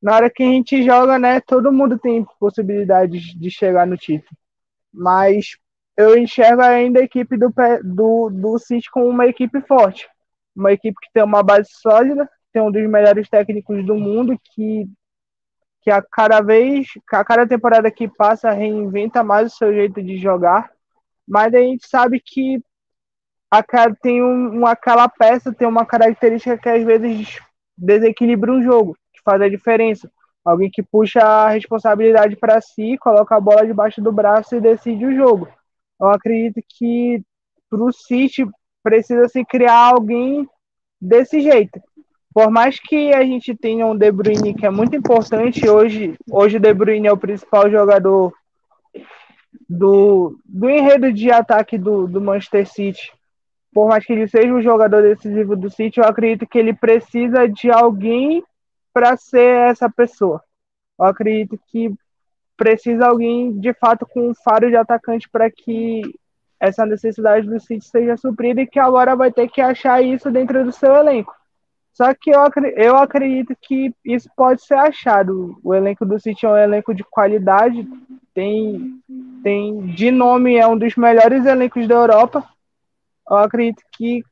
na hora que a gente joga, né, todo mundo tem possibilidade de chegar no título. Mas eu enxergo ainda a equipe do, do, do City como uma equipe forte. Uma equipe que tem uma base sólida, tem um dos melhores técnicos do mundo que que a cada vez, a cada temporada que passa reinventa mais o seu jeito de jogar, mas a gente sabe que a tem um, aquela peça tem uma característica que às vezes desequilibra um jogo, que faz a diferença. Alguém que puxa a responsabilidade para si, coloca a bola debaixo do braço e decide o jogo. Eu acredito que para o City precisa se criar alguém desse jeito por mais que a gente tenha um De Bruyne que é muito importante hoje, hoje o De Bruyne é o principal jogador do, do enredo de ataque do, do Manchester City. Por mais que ele seja um jogador decisivo do City, eu acredito que ele precisa de alguém para ser essa pessoa. Eu acredito que precisa alguém de fato com um faro de atacante para que essa necessidade do City seja suprida e que agora vai ter que achar isso dentro do seu elenco. Só que eu, eu acredito que isso pode ser achado. O elenco do City é um elenco de qualidade, tem, tem de nome, é um dos melhores elencos da Europa. Eu acredito que,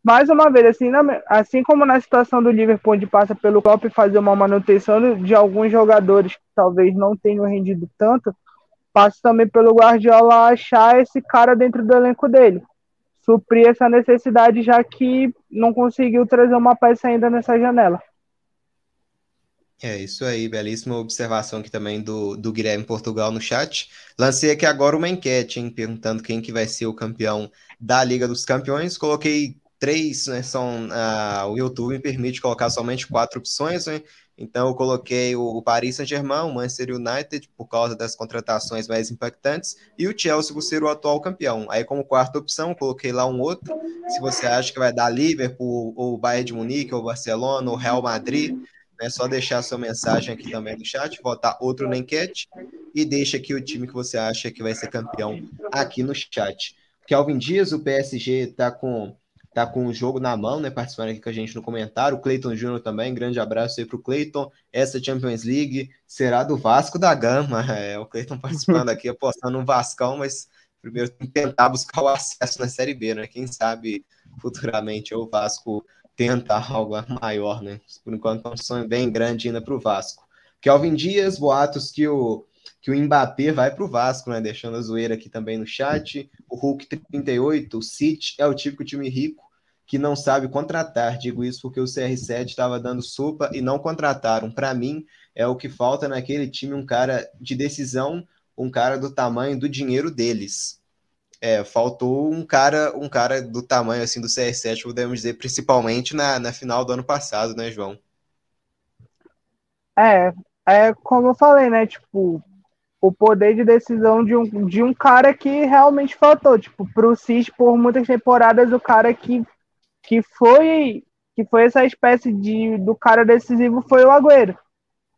mais uma vez, assim, na, assim como na situação do Liverpool, onde passa pelo Klopp fazer uma manutenção de alguns jogadores que talvez não tenham rendido tanto, passa também pelo Guardiola achar esse cara dentro do elenco dele suprir essa necessidade, já que não conseguiu trazer uma peça ainda nessa janela. É isso aí, belíssima observação aqui também do, do Guilherme Portugal no chat. Lancei aqui agora uma enquete, hein, perguntando quem que vai ser o campeão da Liga dos Campeões. Coloquei três, né, são, uh, o YouTube me permite colocar somente quatro opções, né, então eu coloquei o Paris Saint-Germain, o Manchester United, por causa das contratações mais impactantes, e o Chelsea por ser o atual campeão. Aí como quarta opção, coloquei lá um outro, se você acha que vai dar Liverpool, ou Bayern de Munique, ou Barcelona, ou Real Madrid, é só deixar sua mensagem aqui também no chat, botar outro na enquete, e deixa aqui o time que você acha que vai ser campeão aqui no chat. Kelvin Dias, o PSG está com tá com o jogo na mão, né? Participando aqui com a gente no comentário. O Cleiton Júnior também, grande abraço aí para o Cleiton. Essa Champions League será do Vasco da Gama. É, o Cleiton participando aqui, apostando no Vascão, mas primeiro tentar buscar o acesso na Série B, né? Quem sabe futuramente o Vasco tenta algo maior, né? Por enquanto é um sonho bem grande ainda para o Vasco. Kelvin Dias, boatos que o que o Mbappé vai para o Vasco, né? Deixando a zoeira aqui também no chat. O Hulk 38, o City é o típico time rico que não sabe contratar. Digo isso porque o CR7 estava dando sopa e não contrataram. Para mim, é o que falta naquele time um cara de decisão, um cara do tamanho do dinheiro deles. É, faltou um cara, um cara do tamanho assim do CR7, podemos dizer, principalmente na, na final do ano passado, né, João? É, é como eu falei, né? Tipo, o poder de decisão de um, de um cara que realmente faltou. Tipo, pro City, por muitas temporadas, o cara que, que foi que foi essa espécie de do cara decisivo foi o Agüero.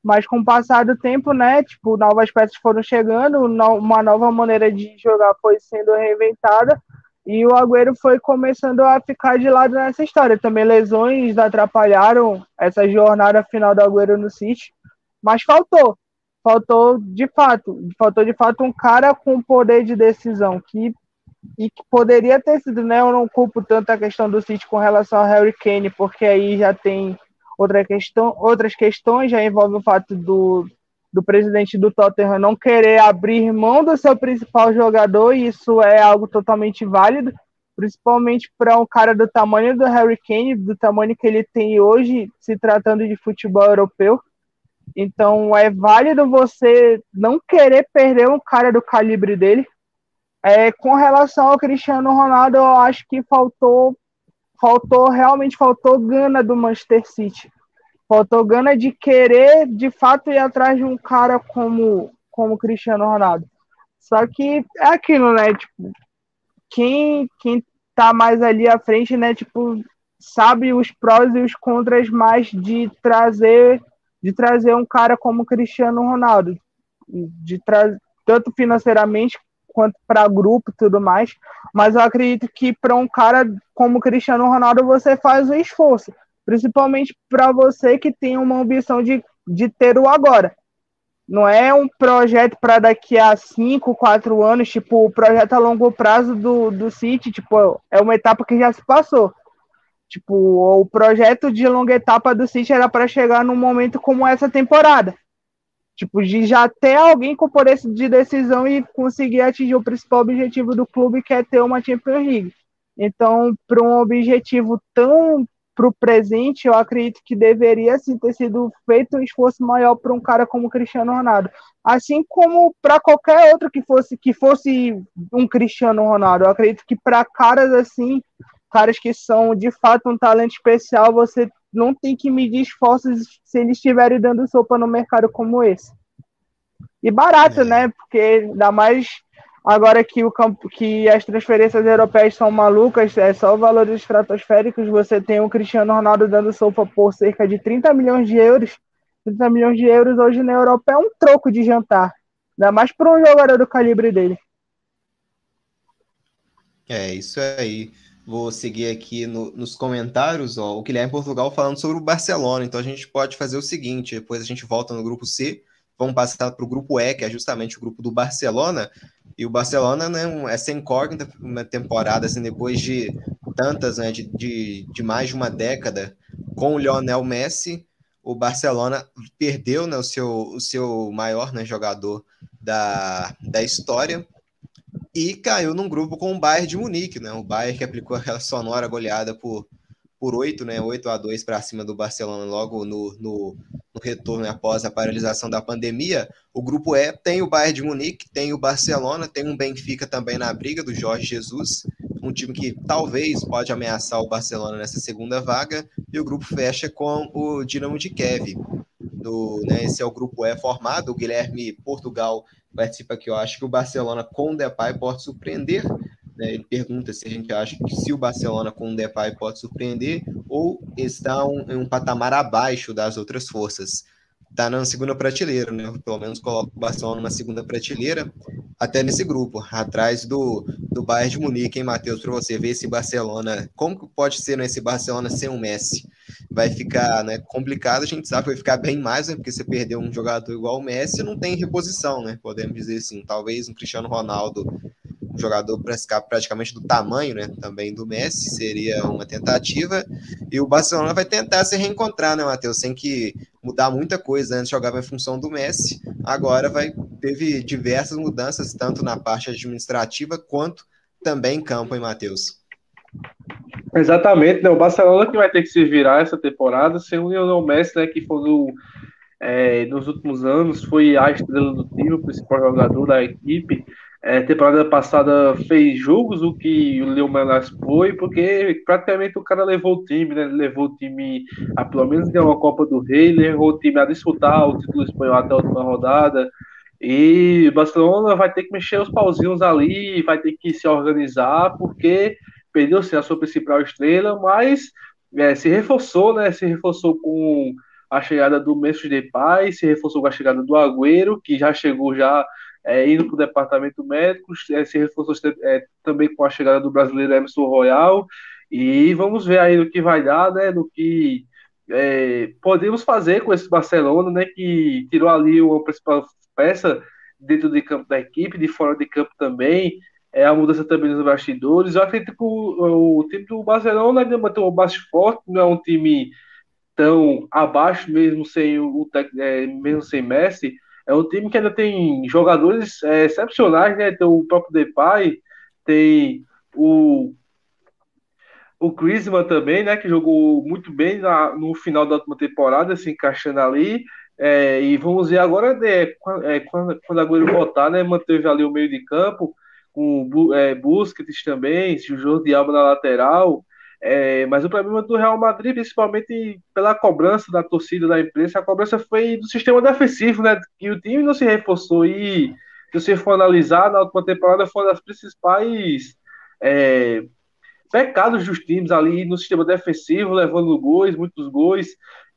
Mas com o passar do tempo, né, tipo, novas peças foram chegando, uma nova maneira de jogar foi sendo reinventada e o Agüero foi começando a ficar de lado nessa história. Também lesões atrapalharam essa jornada final do Agüero no City, mas faltou. Faltou de fato, faltou de fato um cara com poder de decisão que e que poderia ter sido, né? Eu não culpo tanto a questão do City com relação ao Harry Kane, porque aí já tem outra questão, outras questões, já envolve o fato do, do presidente do Tottenham não querer abrir mão do seu principal jogador, e isso é algo totalmente válido, principalmente para um cara do tamanho do Harry Kane, do tamanho que ele tem hoje, se tratando de futebol europeu. Então é válido você não querer perder um cara do calibre dele. É, com relação ao Cristiano Ronaldo, eu acho que faltou faltou, realmente faltou gana do Manchester City. Faltou gana de querer, de fato, ir atrás de um cara como como Cristiano Ronaldo. Só que é aquilo, né? Tipo, quem, quem tá mais ali à frente, né? Tipo, sabe os prós e os contras mais de trazer de trazer um cara como Cristiano Ronaldo, de trazer tanto financeiramente quanto para grupo e tudo mais. Mas eu acredito que para um cara como Cristiano Ronaldo você faz o esforço, principalmente para você que tem uma ambição de, de ter o agora. Não é um projeto para daqui a 5, 4 anos, tipo, o projeto a longo prazo do, do City, tipo, é uma etapa que já se passou. Tipo, o projeto de longa etapa do City era para chegar num momento como essa temporada. Tipo, de já ter alguém com poder de decisão e conseguir atingir o principal objetivo do clube, que é ter uma Champions League. Então, para um objetivo tão para o presente, eu acredito que deveria sim ter sido feito um esforço maior para um cara como Cristiano Ronaldo, assim como para qualquer outro que fosse que fosse um Cristiano Ronaldo. Eu acredito que para caras assim, caras que são de fato um talento especial, você não tem que medir esforços se eles estiverem dando sopa no mercado como esse. E barato, é. né? Porque ainda mais agora que o campo, que as transferências europeias são malucas, é só valores estratosféricos, você tem o Cristiano Ronaldo dando sopa por cerca de 30 milhões de euros. 30 milhões de euros hoje na Europa é um troco de jantar. Ainda mais para um jogador do calibre dele. É, isso aí. Vou seguir aqui no, nos comentários, ó, o Guilherme Portugal falando sobre o Barcelona. Então a gente pode fazer o seguinte: depois a gente volta no grupo C, vamos passar para o grupo E, que é justamente o grupo do Barcelona. E o Barcelona né, é sem incógnita uma temporada, assim, depois de tantas, né, de, de, de mais de uma década com o Lionel Messi, o Barcelona perdeu né, o, seu, o seu maior né, jogador da, da história e caiu num grupo com o Bayern de Munique, né? O Bayern que aplicou aquela sonora goleada por, por 8, né? 8 a 2 para cima do Barcelona logo no, no, no retorno após a paralisação da pandemia. O grupo E tem o Bayern de Munique, tem o Barcelona, tem um Benfica também na briga do Jorge Jesus, um time que talvez pode ameaçar o Barcelona nessa segunda vaga, e o grupo fecha com o Dinamo de Kiev. Do, né, esse é o grupo E formado, o Guilherme Portugal participa aqui. Eu acho que o Barcelona com o Depay pode surpreender. Né? Ele pergunta se a gente acha que se o Barcelona com o Depay pode surpreender ou está um, em um patamar abaixo das outras forças. Está na segunda prateleira, né? Pelo menos coloca o Barcelona numa segunda prateleira, até nesse grupo, atrás do, do Bayern de Munique, hein, Matheus? Para você ver esse Barcelona, como que pode ser nesse né, Barcelona sem o Messi? vai ficar né, complicado, a gente sabe que vai ficar bem mais, né, porque você perdeu um jogador igual o Messi, não tem reposição, né? Podemos dizer assim, talvez um Cristiano Ronaldo, um jogador praticamente do tamanho, né, também do Messi, seria uma tentativa, e o Barcelona vai tentar se reencontrar, né, Matheus, sem que mudar muita coisa, antes jogava em função do Messi, agora vai teve diversas mudanças, tanto na parte administrativa quanto também em campo, hein, Matheus? Exatamente, né? O Barcelona que vai ter que se virar essa temporada sem o Lionel Messi, né? Que foi é, nos últimos anos foi a estrela do time, o principal jogador da equipe. É, temporada passada fez jogos o que o Leo Melas foi, porque praticamente o cara levou o time, né? Levou o time a pelo menos ganhar uma Copa do Rei, levou o time a disputar o título espanhol até a última rodada. E Barcelona vai ter que mexer os pauzinhos ali, vai ter que se organizar, porque perdeu sim a sua principal estrela, mas é, se reforçou, né? Se reforçou com a chegada do Memphis Depay, se reforçou com a chegada do Agüero, que já chegou já é, indo para o departamento médico, é, se reforçou é, também com a chegada do brasileiro Emerson Royal, e vamos ver aí no que vai dar, né, no que é, podemos fazer com esse Barcelona, né, que tirou ali uma principal peça dentro de campo da equipe, de fora de campo também, é, a mudança também nos bastidores. Eu acredito que o, o time do Barcelona ainda mantém um base forte, não é um time tão abaixo, mesmo sem o é, mesmo sem Messi, é um time que ainda tem jogadores é, excepcionais, né? Tem o próprio Depay, tem o o Griezmann também, né? Que jogou muito bem na, no final da última temporada, se encaixando ali. É, e vamos ver agora né, é, quando, quando a Agüero voltar, né? Manteve ali o meio de campo com é, Busquets também, o Jordi Alba na lateral. É, mas o problema do Real Madrid, principalmente pela cobrança da torcida, da imprensa, a cobrança foi do sistema defensivo, né? Que o time não se reforçou. E se você for analisar, na última temporada foi uma das principais é, pecados dos times ali no sistema defensivo, levando gols, muitos gols.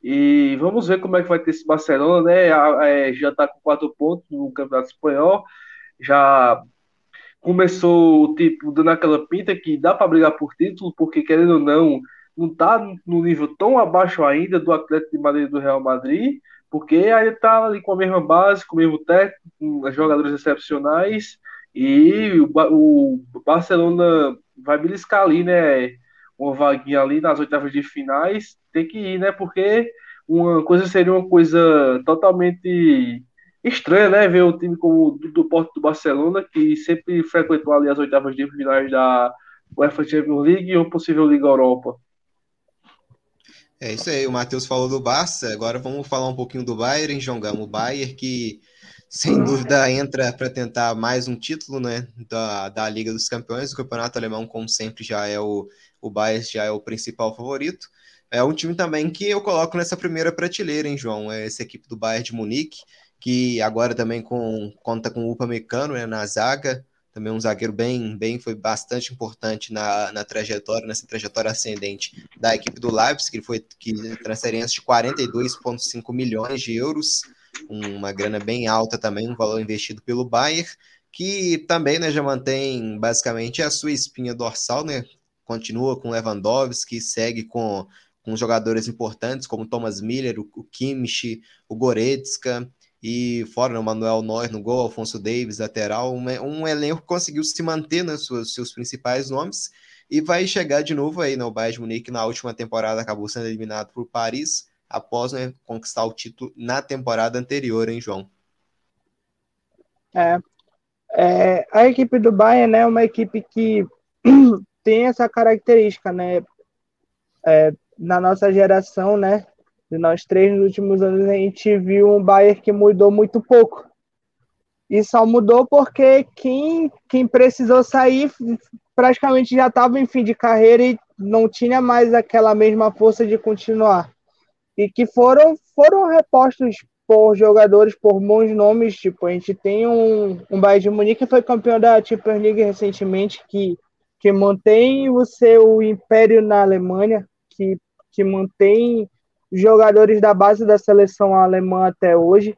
E vamos ver como é que vai ter esse Barcelona, né? É, já está com quatro pontos no Campeonato Espanhol, já começou, tipo, dando aquela pinta que dá para brigar por título, porque querendo ou não, não tá no nível tão abaixo ainda do Atlético de Madrid do Real Madrid, porque ainda tá ali com a mesma base, com o mesmo técnico, com jogadores excepcionais, e o, o Barcelona vai beliscar ali, né? Uma vaguinha ali nas oitavas de finais, tem que ir, né? Porque uma coisa seria uma coisa totalmente estranho, né? Ver um time como do, do Porto do Barcelona, que sempre frequentou ali as oitavas de finais da UEFA Champions League ou possível Liga Europa. É isso aí, o Matheus falou do Barça, agora vamos falar um pouquinho do Bayern, João Gama. O Bayern que, sem dúvida, entra para tentar mais um título né, da, da Liga dos Campeões. O campeonato alemão, como sempre, já é o, o Bayern já é o principal favorito. É um time também que eu coloco nessa primeira prateleira, hein, João? É essa equipe do Bayern de Munique que agora também com, conta com o Upamecano né, na zaga, também um zagueiro bem, bem foi bastante importante na, na trajetória, nessa trajetória ascendente da equipe do Leipzig, que foi que transferência de 42,5 milhões de euros, uma grana bem alta também, um valor investido pelo Bayern, que também né, já mantém basicamente a sua espinha dorsal, né? Continua com Lewandowski, segue com, com jogadores importantes como Thomas Miller, o, o Kimmich, o Goretzka, e fora né, o Manuel Neuer no gol, Alfonso Davis, lateral, um, um elenco que conseguiu se manter nos né, seus, seus principais nomes e vai chegar de novo aí, né, Bayern de Munique na última temporada acabou sendo eliminado por Paris após né, conquistar o título na temporada anterior, hein, João? É, é, a equipe do Bayern né, é uma equipe que tem essa característica, né, é, na nossa geração, né, de nós três nos últimos anos a gente viu um Bayern que mudou muito pouco. E só mudou porque quem, quem precisou sair praticamente já estava em fim de carreira e não tinha mais aquela mesma força de continuar. E que foram, foram repostos por jogadores, por bons nomes. Tipo, a gente tem um, um Bayern de Munique que foi campeão da Champions League recentemente, que, que mantém o seu império na Alemanha, que, que mantém jogadores da base da seleção alemã até hoje.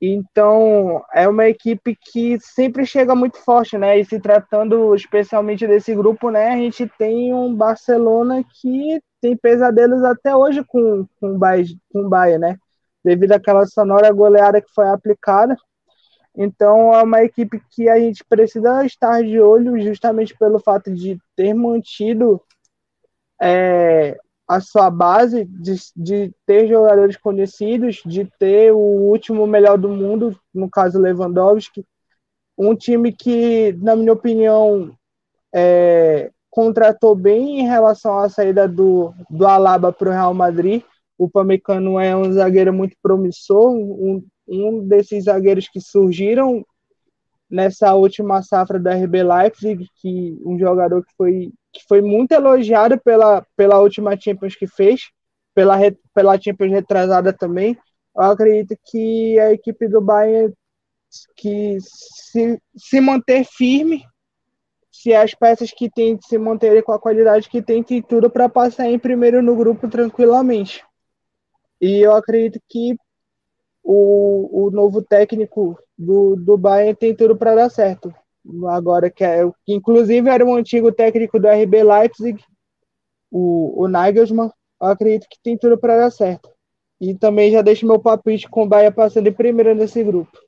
Então, é uma equipe que sempre chega muito forte, né? E se tratando especialmente desse grupo, né? A gente tem um Barcelona que tem pesadelos até hoje com, com, o, Bayern, com o Bayern, né? Devido àquela sonora goleada que foi aplicada. Então, é uma equipe que a gente precisa estar de olho justamente pelo fato de ter mantido é, a sua base de, de ter jogadores conhecidos, de ter o último melhor do mundo, no caso Lewandowski, um time que, na minha opinião, é, contratou bem em relação à saída do, do Alaba para o Real Madrid. O Pamecano é um zagueiro muito promissor, um, um desses zagueiros que surgiram nessa última safra da RB Leipzig, que um jogador que foi que foi muito elogiado pela, pela última Champions que fez, pela, pela Champions retrasada também. Eu acredito que a equipe do Bayern que se, se manter firme, se as peças que tem se manterem com a qualidade que tem, tem tudo para passar em primeiro no grupo tranquilamente. E eu acredito que o, o novo técnico do, do Bayern tem tudo para dar certo. Agora que é, inclusive era um antigo técnico do RB Leipzig, o, o Nagelsmann, eu acredito que tem tudo para dar certo. E também já deixo meu palpite com o Bahia passando em primeiro nesse grupo.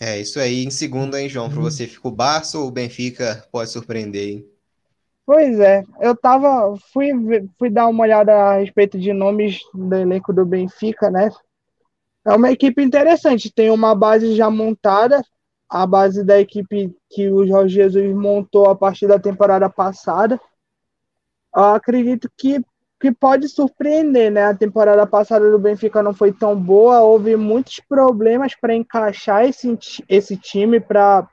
É, isso aí. Em segundo, hein, João? Para você fica o Barça ou o Benfica pode surpreender, hein? Pois é, eu tava. Fui, fui dar uma olhada a respeito de nomes do elenco do Benfica, né? É uma equipe interessante, tem uma base já montada, a base da equipe que o Jorge Jesus montou a partir da temporada passada. Eu acredito que que pode surpreender, né? A temporada passada do Benfica não foi tão boa, houve muitos problemas para encaixar esse, esse time para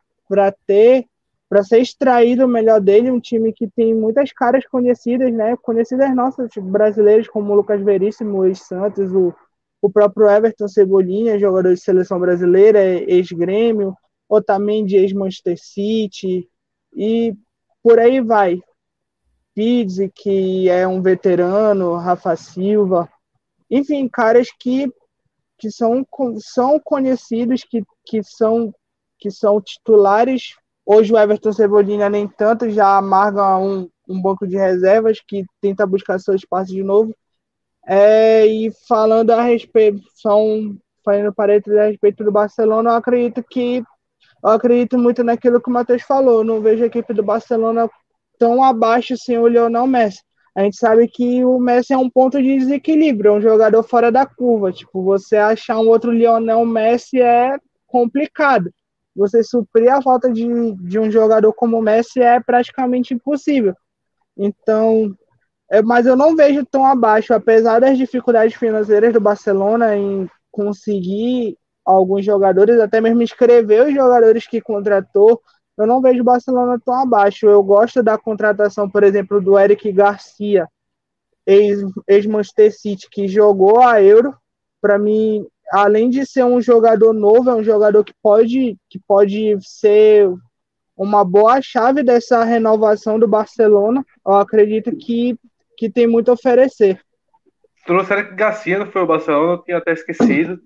ter para ser extraído o melhor dele, um time que tem muitas caras conhecidas, né? Conhecidas nossas, tipo, brasileiros como o Lucas Veríssimo, o Santos, o, o próprio Everton Cebolinha, jogador de seleção brasileira, ex-grêmio, Otamendi, ex-Manchester City, e por aí vai. Pizzi, que é um veterano, Rafa Silva, enfim, caras que, que são, são conhecidos, que, que, são, que são titulares. Hoje o Everton Cebolinha nem tanto, já amarga um, um banco de reservas que tenta buscar seu espaço de novo. É, e falando a respeito, são fazendo parênteses a respeito do Barcelona, eu acredito que eu acredito muito naquilo que o Matheus falou. não vejo a equipe do Barcelona tão abaixo sem o Lionel Messi. A gente sabe que o Messi é um ponto de desequilíbrio, é um jogador fora da curva. Tipo, você achar um outro Lionel Messi é complicado. Você suprir a falta de, de um jogador como o Messi é praticamente impossível. Então, é, mas eu não vejo tão abaixo, apesar das dificuldades financeiras do Barcelona em conseguir alguns jogadores, até mesmo escrever os jogadores que contratou, eu não vejo o Barcelona tão abaixo. Eu gosto da contratação, por exemplo, do Eric Garcia, ex-Manchester City, que jogou a Euro. Para mim, além de ser um jogador novo, é um jogador que pode, que pode ser uma boa chave dessa renovação do Barcelona. Eu acredito que, que tem muito a oferecer. Trouxe Eric Garcia, não foi o Barcelona, eu tinha até esquecido.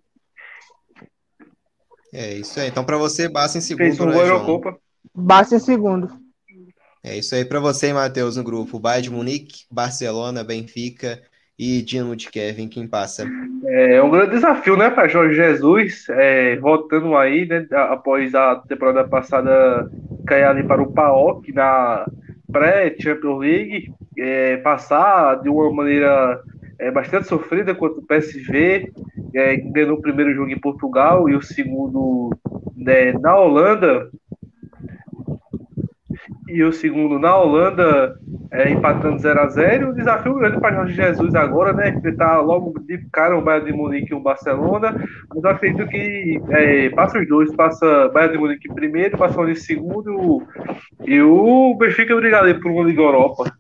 É isso aí. Então, para você, basta em segundo. Fez um né, Eurocopa. Basta em segundo. É isso aí para você, Matheus, no grupo. Bayern de Munique, Barcelona, Benfica e Dinamo de Kevin, quem passa? É um grande desafio, né, para Jorge Jesus, é, voltando aí, né, após a temporada passada cair ali para o PAOK na pré-Champions League, é, passar de uma maneira é, bastante sofrida contra o PSV, é, ganhou o primeiro jogo em Portugal e o segundo né, na Holanda, e o segundo na Holanda, é, empatando 0 a 0 O desafio grande para Jorge Jesus agora, né? Enfrentar logo de cara o Bayern de Munique e o Barcelona. Mas eu acredito que é, passa os dois, passa Bayern de Munique primeiro, Barcelona em segundo e o Benfica obrigado por uma Liga Europa.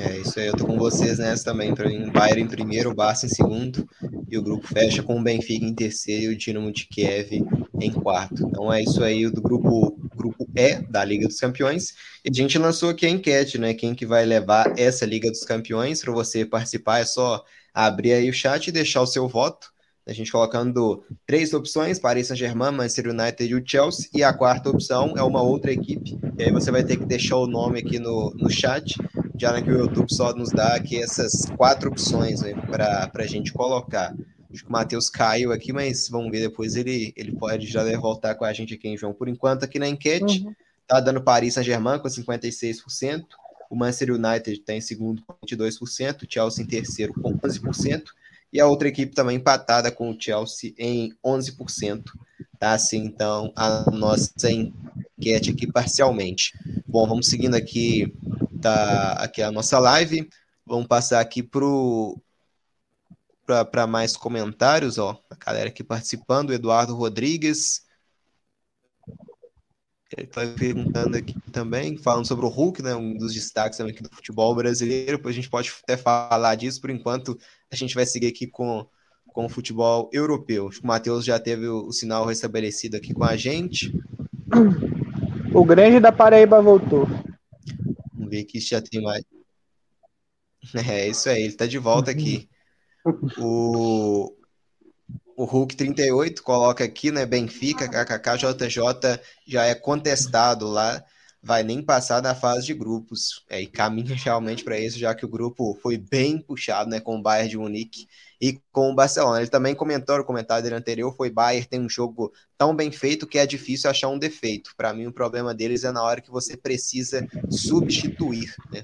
É isso aí, eu tô com vocês nessa também. Mim, Bayern em primeiro, o Barça em segundo e o grupo fecha com o Benfica em terceiro e o Dinamo de Kiev em quarto. Então é isso aí do grupo grupo E da Liga dos Campeões. E a gente lançou aqui a enquete, né? Quem que vai levar essa Liga dos Campeões? Para você participar é só abrir aí o chat e deixar o seu voto. A gente colocando três opções: Paris Saint-Germain, Manchester United e o Chelsea. E a quarta opção é uma outra equipe. E aí você vai ter que deixar o nome aqui no, no chat já que o YouTube só nos dá aqui essas quatro opções né, para a gente colocar. Acho que o Matheus caiu aqui, mas vamos ver depois. Ele, ele pode já voltar com a gente aqui, hein, João? Por enquanto, aqui na enquete, uhum. tá dando Paris Saint-Germain com 56%, o Manchester United está em segundo com 22%, o Chelsea em terceiro com 11%, e a outra equipe também empatada com o Chelsea em 11%. Tá assim, então, a nossa enquete aqui parcialmente. Bom, vamos seguindo aqui tá aqui a nossa live. Vamos passar aqui para mais comentários, ó. A galera aqui participando, Eduardo Rodrigues. Ele está perguntando aqui também, falando sobre o Hulk, né? Um dos destaques também aqui do futebol brasileiro. Depois a gente pode até falar disso. Por enquanto, a gente vai seguir aqui com, com o futebol europeu. Que o Matheus já teve o, o sinal restabelecido aqui com a gente. O grande da Paraíba voltou. Vamos ver aqui se já tem mais. É isso aí, ele está de volta aqui. O, o Hulk 38 coloca aqui, né? Benfica, KKKJJ já é contestado lá, vai nem passar da fase de grupos. É, e caminha realmente para isso, já que o grupo foi bem puxado, né? Com o Bayern de Munique e com o Barcelona. Ele também comentou, o comentário dele anterior foi Bayern tem um jogo tão bem feito que é difícil achar um defeito. Para mim, o problema deles é na hora que você precisa substituir, né?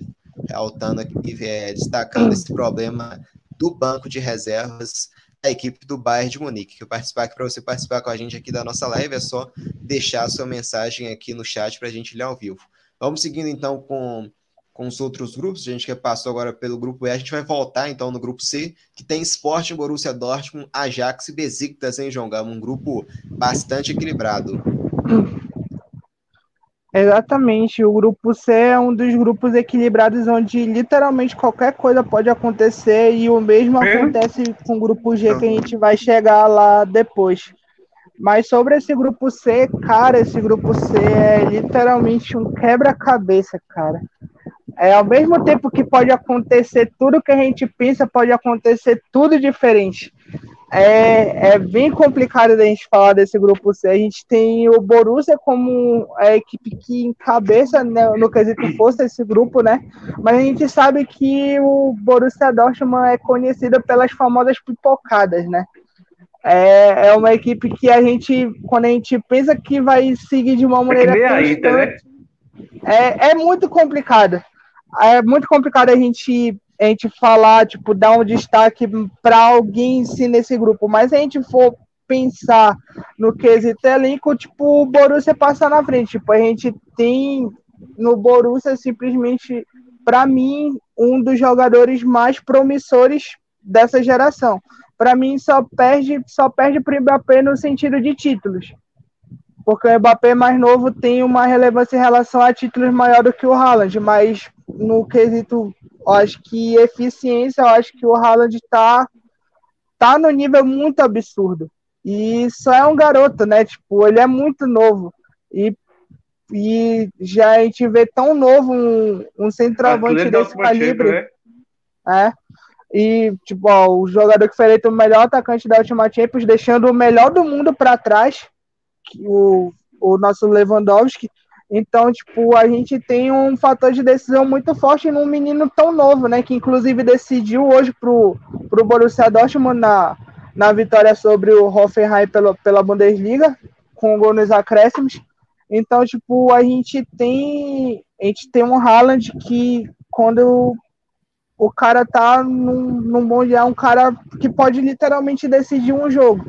Altando aqui, é, destacando esse problema do banco de reservas equipe do Bayern de Munique. Que participar aqui para você participar com a gente aqui da nossa live é só deixar a sua mensagem aqui no chat para a gente ler ao vivo. Vamos seguindo então com, com os outros grupos. A gente que passou agora pelo grupo E, a gente vai voltar então no grupo C, que tem Sporting, Borussia Dortmund, Ajax e Besiktas em João Um grupo bastante equilibrado. Exatamente, o grupo C é um dos grupos equilibrados onde literalmente qualquer coisa pode acontecer e o mesmo é. acontece com o grupo G que a gente vai chegar lá depois. Mas sobre esse grupo C, cara, esse grupo C é literalmente um quebra-cabeça, cara. É ao mesmo tempo que pode acontecer tudo que a gente pensa, pode acontecer tudo diferente é, é bem complicado da gente falar desse grupo C. A gente tem o Borussia como a equipe que encabeça né, no quesito força esse grupo, né? Mas a gente sabe que o Borussia Dortmund é conhecido pelas famosas pipocadas, né? É, é uma equipe que a gente, quando a gente pensa que vai seguir de uma é maneira é constante, né? é, é muito complicado. É muito complicado a gente a gente falar, tipo, dar um destaque para alguém sim nesse grupo, mas a gente for pensar no quesito elenco, tipo, o Borussia passa na frente. Tipo, a gente tem no Borussia simplesmente, para mim, um dos jogadores mais promissores dessa geração. Para mim, só perde, só perde o Mbappé no sentido de títulos. Porque o Mbappé mais novo tem uma relevância em relação a títulos maior do que o Haaland, mas no quesito eu acho que eficiência, eu acho que o Haaland está tá no nível muito absurdo. E só é um garoto, né? Tipo, ele é muito novo. E, e já a gente vê tão novo um, um centroavante desse calibre. Né? É. E, tipo, ó, o jogador que foi eleito o melhor atacante da última Champions, deixando o melhor do mundo para trás, o, o nosso Lewandowski. Então, tipo, a gente tem um fator de decisão muito forte num menino tão novo, né? Que inclusive decidiu hoje pro, pro Borussia Dortmund na, na vitória sobre o Hoffenheim pela, pela Bundesliga, com o gol nos acréscimos. Então, tipo, a gente tem a gente tem um Haaland que quando o cara tá num, num bom dia, é um cara que pode literalmente decidir um jogo.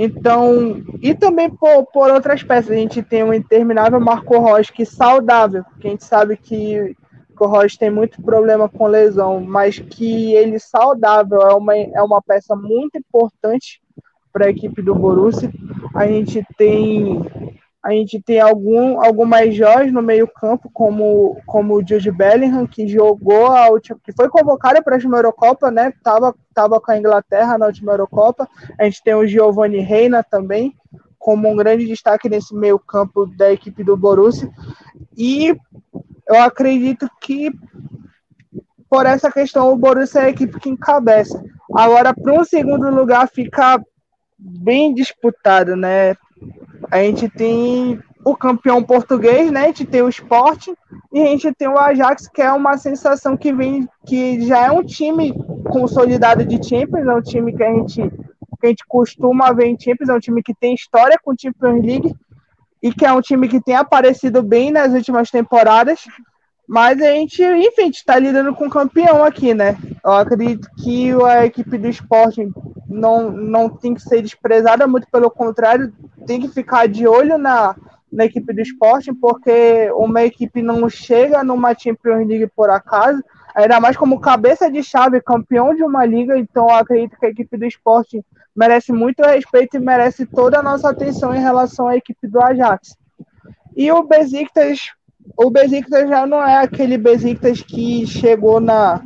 Então, e também por, por outras peças, a gente tem o interminável Marco Rocha, saudável, que a gente sabe que, que o Rocha tem muito problema com lesão, mas que ele saudável é uma, é uma peça muito importante para a equipe do Borussia. A gente tem a gente tem algum, algumas joias no meio-campo, como, como o Jude Bellingham, que jogou a última, que foi convocado para a última Eurocopa, né? Tava, tava com a Inglaterra na última Eurocopa. A gente tem o Giovanni Reina também, como um grande destaque nesse meio-campo da equipe do Borussia. E eu acredito que por essa questão o Borussia é a equipe que encabeça. Agora, para um segundo lugar, fica bem disputado, né? A gente tem o campeão português, né? A gente tem o Sport e a gente tem o Ajax, que é uma sensação que vem, que já é um time consolidado de Champions, é um time que a gente, que a gente costuma ver em Champions, é um time que tem história com Champions League e que é um time que tem aparecido bem nas últimas temporadas. Mas a gente, enfim, está lidando com o campeão aqui, né? Eu acredito que a equipe do esporte não, não tem que ser desprezada, muito pelo contrário, tem que ficar de olho na, na equipe do esporte, porque uma equipe não chega numa Champions League por acaso, ainda mais como cabeça de chave, campeão de uma liga, então acredito que a equipe do esporte merece muito respeito e merece toda a nossa atenção em relação à equipe do Ajax. E o Besiktas o Besiktas já não é aquele Besiktas que chegou na,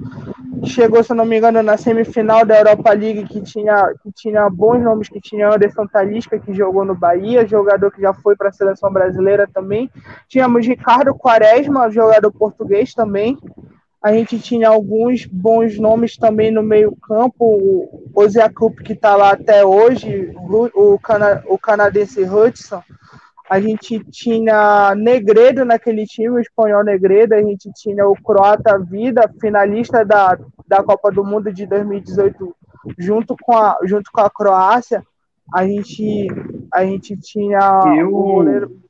chegou, se não me engano, na semifinal da Europa League, que tinha, que tinha bons nomes, que tinha Anderson Talisca, que jogou no Bahia, jogador que já foi para a seleção brasileira também. Tínhamos Ricardo Quaresma, jogador português também. A gente tinha alguns bons nomes também no meio-campo. O Oziakup, que está lá até hoje, o, cana o canadense Hudson. A gente tinha Negredo naquele time, o espanhol Negredo. A gente tinha o croata Vida, finalista da, da Copa do Mundo de 2018, junto com a, junto com a Croácia. A gente, a gente tinha e o, o goleiro.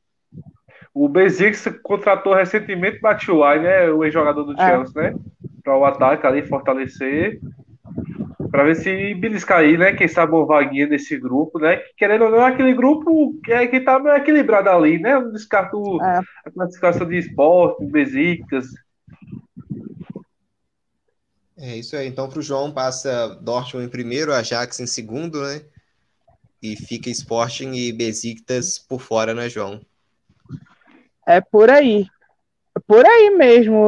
O Bezix contratou recentemente Batshuayi, né? O ex-jogador do é. Chelsea, né? Para o ataque ali, fortalecer. Para ver se beliscar aí, né? Quem sabe uma vaguinha nesse grupo, né? Querendo ou não, aquele grupo que, é, que tá meio equilibrado ali, né? Eu descarto é. a classificação de esporte, Besiktas. É isso aí. Então, para o João, passa Dortmund em primeiro, Ajax em segundo, né? E fica Sporting e Besiktas por fora, né, João? É por aí. É por aí mesmo.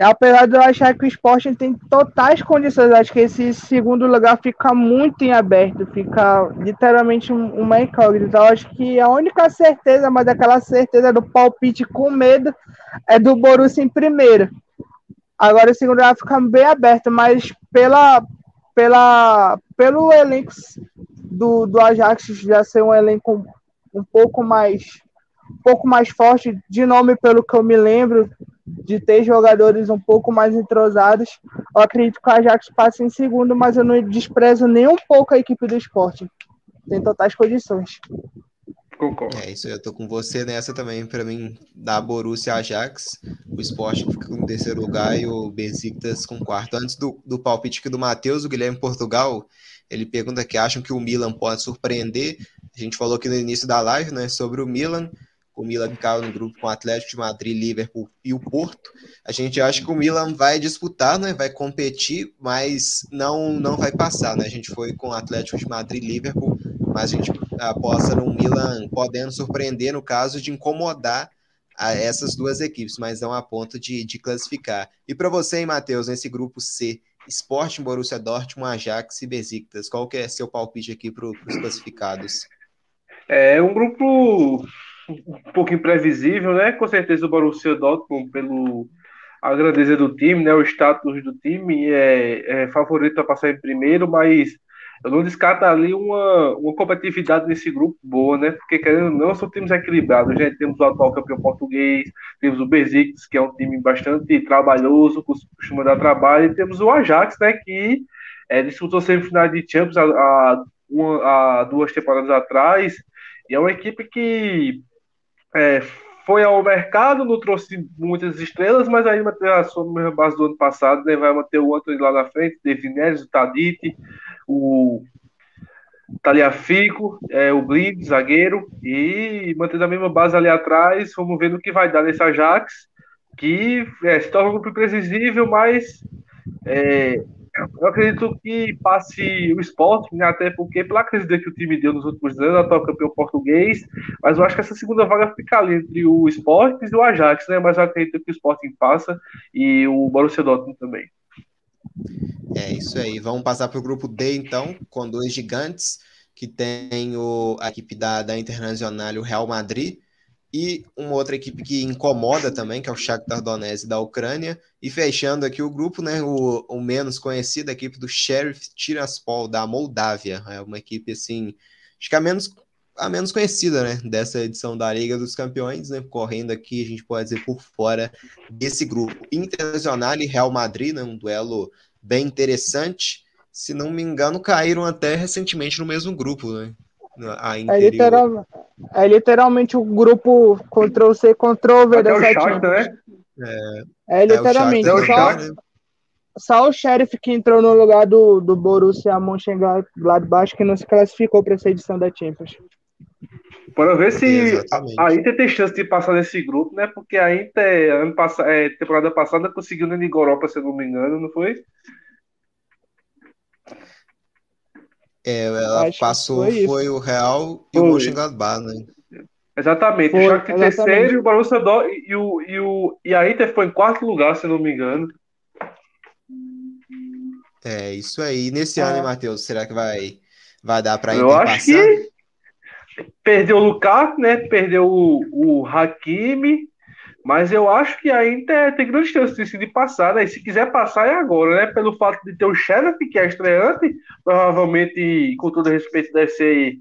Apesar de eu achar que o esporte tem totais condições, acho que esse segundo lugar fica muito em aberto, fica literalmente uma incógnita. Então, acho que a única certeza, mas aquela certeza do palpite com medo, é do Borussia em primeiro. Agora o segundo lugar fica bem aberto, mas pela, pela, pelo elenco do, do Ajax já ser um elenco um pouco mais um pouco mais forte, de nome pelo que eu me lembro, de ter jogadores um pouco mais entrosados. Eu acredito que o Ajax passe em segundo, mas eu não desprezo nem um pouco a equipe do esporte. Tem totais condições. Concordo. É isso, eu tô com você nessa também. Para mim, da Borussia Ajax, o Sport fica com o terceiro lugar e o Besiktas com quarto. Antes do, do palpite aqui do Matheus, o Guilherme Portugal, ele pergunta que acham que o Milan pode surpreender. A gente falou aqui no início da live, né, sobre o Milan o Milan caiu no grupo com o Atlético de Madrid, Liverpool e o Porto. A gente acha que o Milan vai disputar, né? Vai competir, mas não não vai passar, né? A gente foi com o Atlético de Madrid, Liverpool, mas a gente aposta no Milan podendo surpreender no caso de incomodar essas duas equipes, mas não a ponto de, de classificar. E para você, hein, Matheus, nesse grupo C, Sporting, Borussia Dortmund, Ajax e Besiktas, qual que é seu palpite aqui para os classificados? É um grupo um pouco imprevisível, né? Com certeza o Borussia Dortmund, pelo a grandeza do time, né? O status do time é, é favorito a passar em primeiro, mas eu não descarto ali uma, uma competitividade nesse grupo boa, né? Porque querendo ou não, são times equilibrados. Já temos o atual campeão português, temos o Besiktas, que é um time bastante trabalhoso, costuma dar trabalho, e temos o Ajax, né? Que é, disputou semifinal de Champions há, há, uma, há duas temporadas atrás, e é uma equipe que é, foi ao mercado, não trouxe muitas estrelas, mas aí manteve a sua mesma base do ano passado, né? Vai manter o Anthony lá na frente, David Neres, o Tadite, o Taliafico, é, o Blind, zagueiro, e mantendo a mesma base ali atrás, vamos ver no que vai dar nesse Ajax, que é, se torna um grupo imprevisível, mas é, eu acredito que passe o esporte, né, até porque pela crise que o time deu nos últimos anos, atual campeão português, mas eu acho que essa segunda vaga fica ali entre o esporte e o Ajax, né? Mas eu acredito que o Sporting passa e o Borussia Dortmund também. É isso aí. Vamos passar para o grupo D, então, com dois gigantes, que tem o, a equipe da, da Internacional, o Real Madrid, e uma outra equipe que incomoda também, que é o Shakhtar Donetsk da Ucrânia, e fechando aqui o grupo, né, o, o menos conhecido, a equipe do Sheriff Tiraspol da Moldávia, é uma equipe assim, acho que a menos a menos conhecida, né, dessa edição da Liga dos Campeões, né, correndo aqui, a gente pode dizer por fora desse grupo. Internacional e Real Madrid, né, um duelo bem interessante. Se não me engano, caíram até recentemente no mesmo grupo, né? É, literal, é literalmente o grupo Ctrl-C, Ctrl-V dessa Shakhtar, né? É, é literalmente. É o só, né? só o Sheriff que entrou no lugar do, do Borussia Mönchengladbach que não se classificou para essa edição da Champions. Para ver se a Inter tem chance de passar nesse grupo, né? Porque a Inter, ano passado, é, temporada passada, conseguiu na Liga Europa, se eu não me engano, não foi? É, ela Acho passou, foi, foi, o Real e foi. o Mönchengladbach, né? Exatamente, foi, o Shakhtar em terceiro e o Borussia Dortmund e, o, e, o, e a Inter foi em quarto lugar, se não me engano. É, isso aí. Nesse ano, hein, É. Matheus? Será que vai, vai dar para Eu Inter acho passar? que perdeu o Lukaku, né? Perdeu o, o Hakimi, mas eu acho que a Inter tem grande chance de, passar, né? E se quiser passar é agora, né? Pelo fato de ter o Sheriff, que é estreante, provavelmente, com todo respeito, deve ser,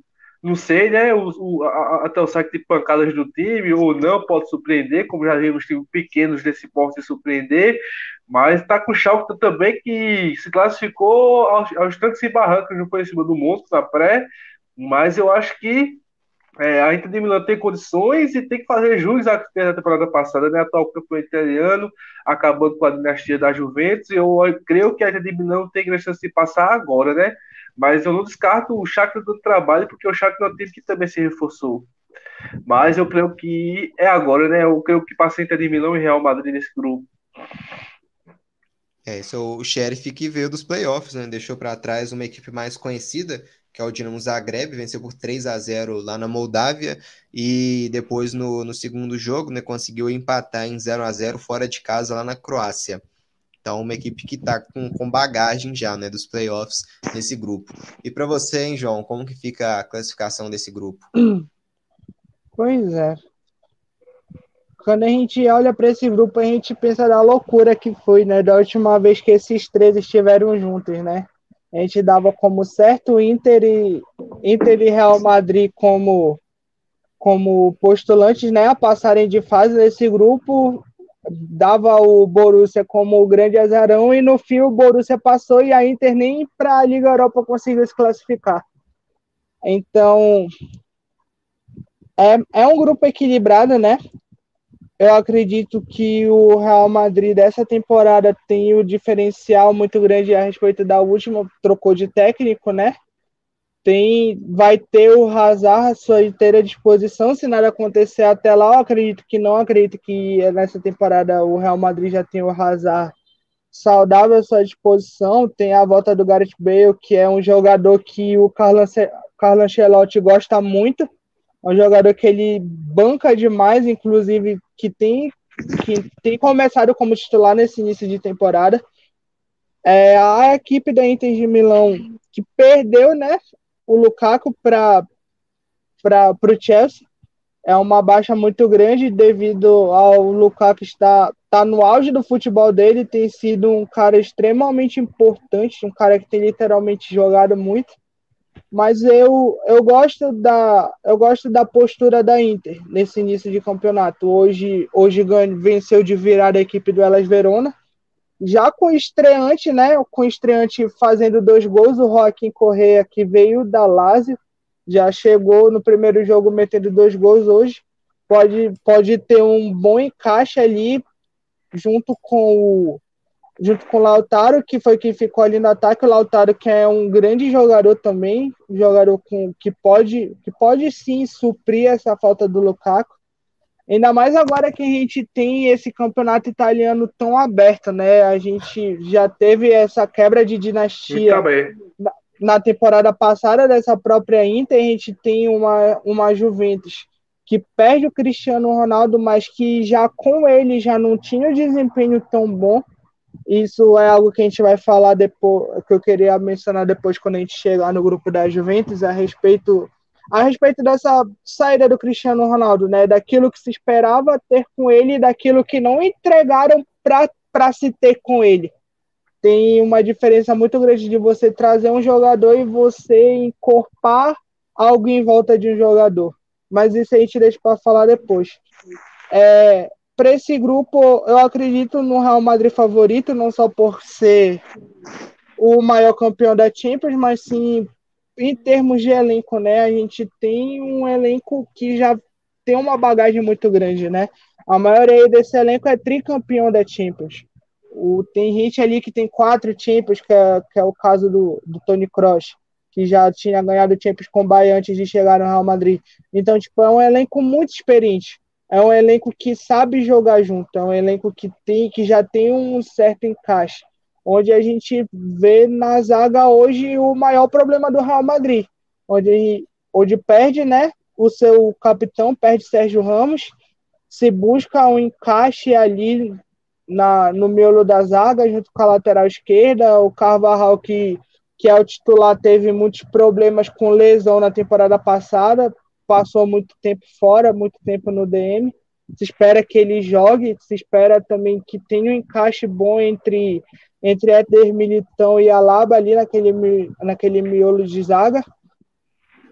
não sei, né? O, o- a- até o saque de pancadas do time, ou não, pode surpreender, como já vimos times pequenos desse porte surpreender. Mas tá com o Schalke também, que se classificou aos, aos e barrancos, não foi em cima do monstro na pré. Mas eu acho que é, a Inter de Milão tem condições e tem que fazer jus à temporada passada, né? Atual campeão italiano, acabando com a dinastia da Juventus. E eu creio que a Inter de Milão tem grande chance de passar agora, né? Mas eu não descarto o Shakhtar do trabalho, porque o Shakhtar é time que também se reforçou. Mas eu creio que é agora, né? Eu creio que passa Inter de Milão e Real Madrid nesse grupo. É, esse é o Sheriff que veio dos playoffs, né? Deixou para trás uma equipe mais conhecida, que é o Dinamo Zagreb, venceu por 3 a 0 lá na Moldávia e depois no, no segundo jogo, né, conseguiu empatar em 0 a 0 fora de casa lá na Croácia. Então, uma equipe que está com, com bagagem já, né, dos playoffs nesse grupo. E para você, hein, João, como que fica a classificação desse grupo? Pois é. Quando a gente olha para esse grupo, a gente pensa da loucura que foi, né? Da última vez que esses três estiveram juntos, né? A gente dava como certo Inter e, Inter e Real Madrid como, como postulantes, né? A passarem de fase nesse grupo. Dava o Borussia como o grande azarão e no fim o Borussia passou e a Inter nem para a Liga Europa conseguiu se classificar. Então, é, é um grupo equilibrado, né? Eu acredito que o Real Madrid dessa temporada tem o diferencial muito grande a respeito da última, trocou de técnico, né? Tem, vai ter o Hazard à sua inteira disposição, se nada acontecer até lá, eu acredito que não, acredito que nessa temporada o Real Madrid já tem o Hazard saudável à sua disposição, tem a volta do Gareth Bale, que é um jogador que o Carlo, Ance- Carlo Ancelotti gosta muito, é um jogador que ele banca demais, inclusive que tem, que tem começado como titular nesse início de temporada. É, a equipe da Inter de Milão que perdeu né, o Lukaku para o Chelsea. É uma baixa muito grande devido ao Lukaku estar tá no auge do futebol dele, tem sido um cara extremamente importante, um cara que tem literalmente jogado muito mas eu, eu gosto da eu gosto da postura da Inter nesse início de campeonato. Hoje hoje venceu de virar a equipe do Elas Verona, já com estreante, né? Com estreante fazendo dois gols, o Joaquim Correia que veio da Lazio, já chegou no primeiro jogo metendo dois gols hoje. Pode pode ter um bom encaixe ali junto com o junto com o Lautaro, que foi quem ficou ali no ataque, o Lautaro que é um grande jogador também, um jogador com, que pode que pode sim suprir essa falta do Lukaku. Ainda mais agora que a gente tem esse campeonato italiano tão aberto, né? A gente já teve essa quebra de dinastia Também. na temporada passada dessa própria Inter, a gente tem uma, uma Juventus que perde o Cristiano Ronaldo, mas que já com ele já não tinha o desempenho tão bom. Isso é algo que a gente vai falar depois, que eu queria mencionar depois quando a gente chegar no grupo da Juventus a respeito a respeito dessa saída do Cristiano Ronaldo, né? Daquilo que se esperava ter com ele e daquilo que não entregaram para se ter com ele. Tem uma diferença muito grande de você trazer um jogador e você encorpar algo em volta de um jogador. Mas isso a gente deixa para falar depois. É, para esse grupo, eu acredito no Real Madrid favorito, não só por ser o maior campeão da Champions, mas sim em termos de elenco, né? A gente tem um elenco que já tem uma bagagem muito grande, né? A maioria desse elenco é tricampeão da Champions. O, tem gente ali que tem quatro Champions, que é, que é o caso do, do Tony Kroos, que já tinha ganhado Champions com o Bayern antes de chegar no Real Madrid. Então, tipo, é um elenco muito experiente. É um elenco que sabe jogar junto, é um elenco que tem que já tem um certo encaixe. Onde a gente vê na zaga hoje o maior problema do Real Madrid, onde, onde perde, né, o seu capitão, perde Sérgio Ramos, se busca um encaixe ali na, no miolo da zaga, junto com a lateral esquerda. O Carvajal, que, que é o titular, teve muitos problemas com lesão na temporada passada, passou muito tempo fora, muito tempo no DM. Se espera que ele jogue, se espera também que tenha um encaixe bom entre, entre Éder Militão e Alaba ali naquele, naquele miolo de zaga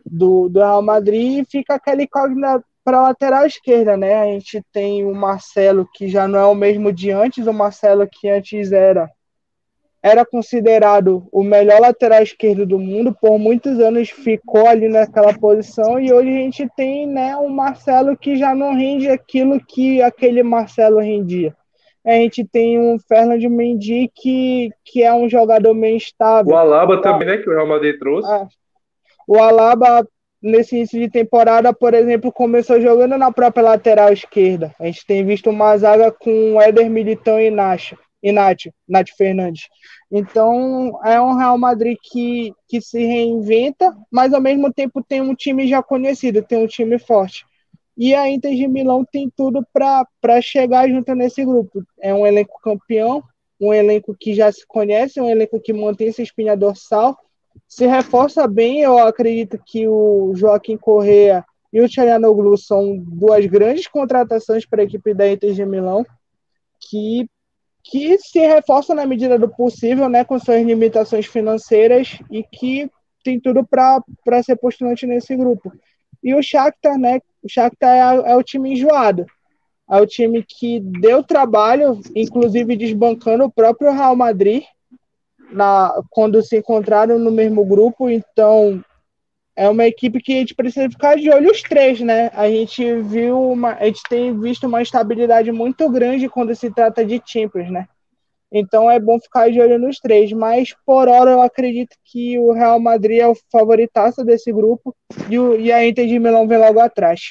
do, do Real Madrid e fica aquela incógnita para a lateral esquerda, né? A gente tem o Marcelo, que já não é o mesmo de antes, o Marcelo que antes era era considerado o melhor lateral esquerdo do mundo, por muitos anos ficou ali naquela posição e hoje a gente tem, né, um Marcelo que já não rende aquilo que aquele Marcelo rendia. A gente tem um Fernando Mendy que, que é um jogador meio instável. O Alaba também, né, que o Real Madrid trouxe. É. O Alaba nesse início de temporada, por exemplo, começou jogando na própria lateral esquerda. A gente tem visto uma zaga com Éder Militão e Nacho, e Nath, Nath Fernandes. Então, é um Real Madrid que, que se reinventa, mas ao mesmo tempo tem um time já conhecido, tem um time forte. E a Inter de Milão tem tudo para chegar junto nesse grupo. É um elenco campeão, um elenco que já se conhece, um elenco que mantém essa espinha dorsal, se reforça bem. Eu acredito que o Joaquim Correa e o Tchayanoglu são duas grandes contratações para a equipe da Inter de Milão, que, que se reforçam na medida do possível, né, com suas limitações financeiras e que tem tudo para ser postulante nesse grupo. E o Shakhtar, né, o Shakhtar é, é o time enjoado. É o time que deu trabalho, inclusive desbancando o próprio Real Madrid, na, quando se encontraram no mesmo grupo, então é uma equipe que a gente precisa ficar de olho os três, né? A gente viu uma, a gente tem visto uma estabilidade muito grande quando se trata de Champions, né? Então é bom ficar de olho nos três, mas por hora eu acredito que o Real Madrid é o favoritaço desse grupo e, o, e a Inter de Milão vem logo atrás.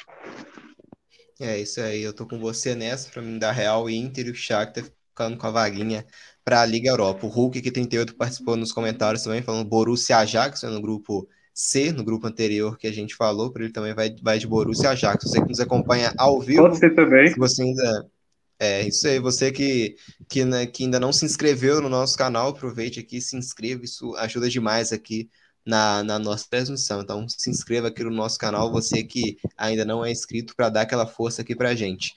É isso aí, eu tô com você nessa, para mim da Real Inter e o Shakhtar ficando com a vaguinha para a Liga Europa. O Hulk, que 38, participou nos comentários também, falando Borussia Ajax, no grupo C, no grupo anterior que a gente falou, para ele também vai, vai de Borussia Ajax. Você que nos acompanha ao vivo. Pode ser também. Se você ainda. É, isso aí, você que, que, né, que ainda não se inscreveu no nosso canal, aproveite aqui, se inscreva, isso ajuda demais aqui na, na nossa transmissão. Então, se inscreva aqui no nosso canal, você que ainda não é inscrito, para dar aquela força aqui para a gente.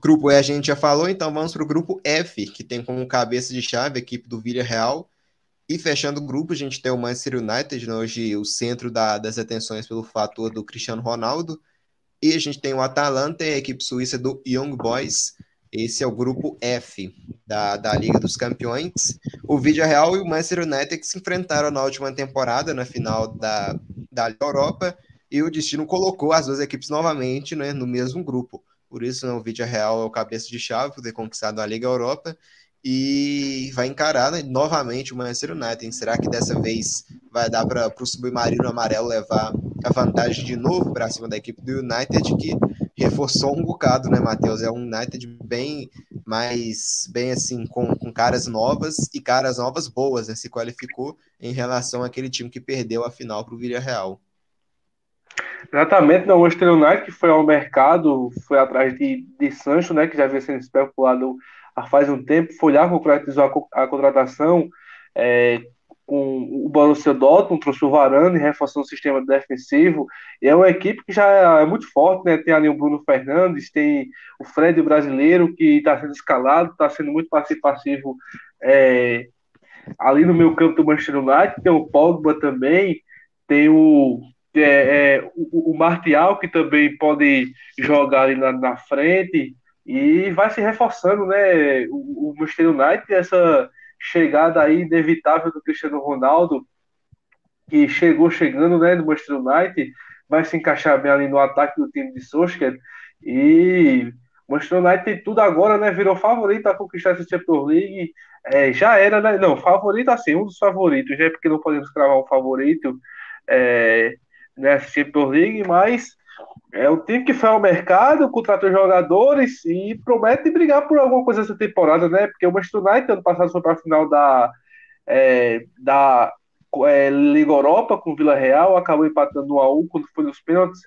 Grupo E a gente já falou, então vamos para o grupo F, que tem como cabeça de chave a equipe do Villarreal. E fechando o grupo, a gente tem o Manchester United, né, hoje o centro da, das atenções pelo fator do Cristiano Ronaldo. E a gente tem o Atalanta a equipe suíça do Young Boys. Esse é o grupo F da, da Liga dos Campeões. O Villarreal e o Manchester United que se enfrentaram na última temporada, na final da, da Europa, e o destino colocou as duas equipes novamente né, no mesmo grupo. Por isso, né, o Vídeo Real é o cabeça de chave por ter conquistado a Liga Europa e vai encarar né, novamente o Manchester United. Será que dessa vez vai dar para o Submarino Amarelo levar a vantagem de novo para cima da equipe do United, que reforçou um bocado, né, Matheus? É um United bem mais, bem assim, com, com caras novas e caras novas boas, né? Se qualificou em relação àquele time que perdeu a final para o Villarreal. Exatamente, não, o Manchester United que foi ao mercado, foi atrás de, de Sancho, né, que já havia sido especulado há faz um tempo, foi lá, concretizou a, a contratação é, com o Borussia Dortmund, trouxe o Varane, reforçou o sistema defensivo, e é uma equipe que já é muito forte, né, tem ali o Bruno Fernandes, tem o Fred brasileiro, que está sendo escalado, está sendo muito participativo é, ali no meio campo do Manchester United, tem o Pogba também, tem o é, é, o, o Martial, que também pode jogar ali na, na frente, e vai se reforçando, né? O, o Manchester United, essa chegada aí inevitável do Cristiano Ronaldo, que chegou chegando, né, do Manchester United, vai se encaixar bem ali no ataque do time de Solskjaer, e o Manchester United tem tudo agora, né? Virou favorito a conquistar essa Champions League. É, já era, né? Não, favorito assim, um dos favoritos, já é porque não podemos cravar um favorito. É, nessa Champions League, mas é o time que foi ao mercado, contratou jogadores e promete brigar por alguma coisa essa temporada, né? Porque o Manchester United ano passado foi para a final da, é, da é, Liga Europa com o Vila Real, acabou empatando 1 a 1 quando foi nos pênaltis.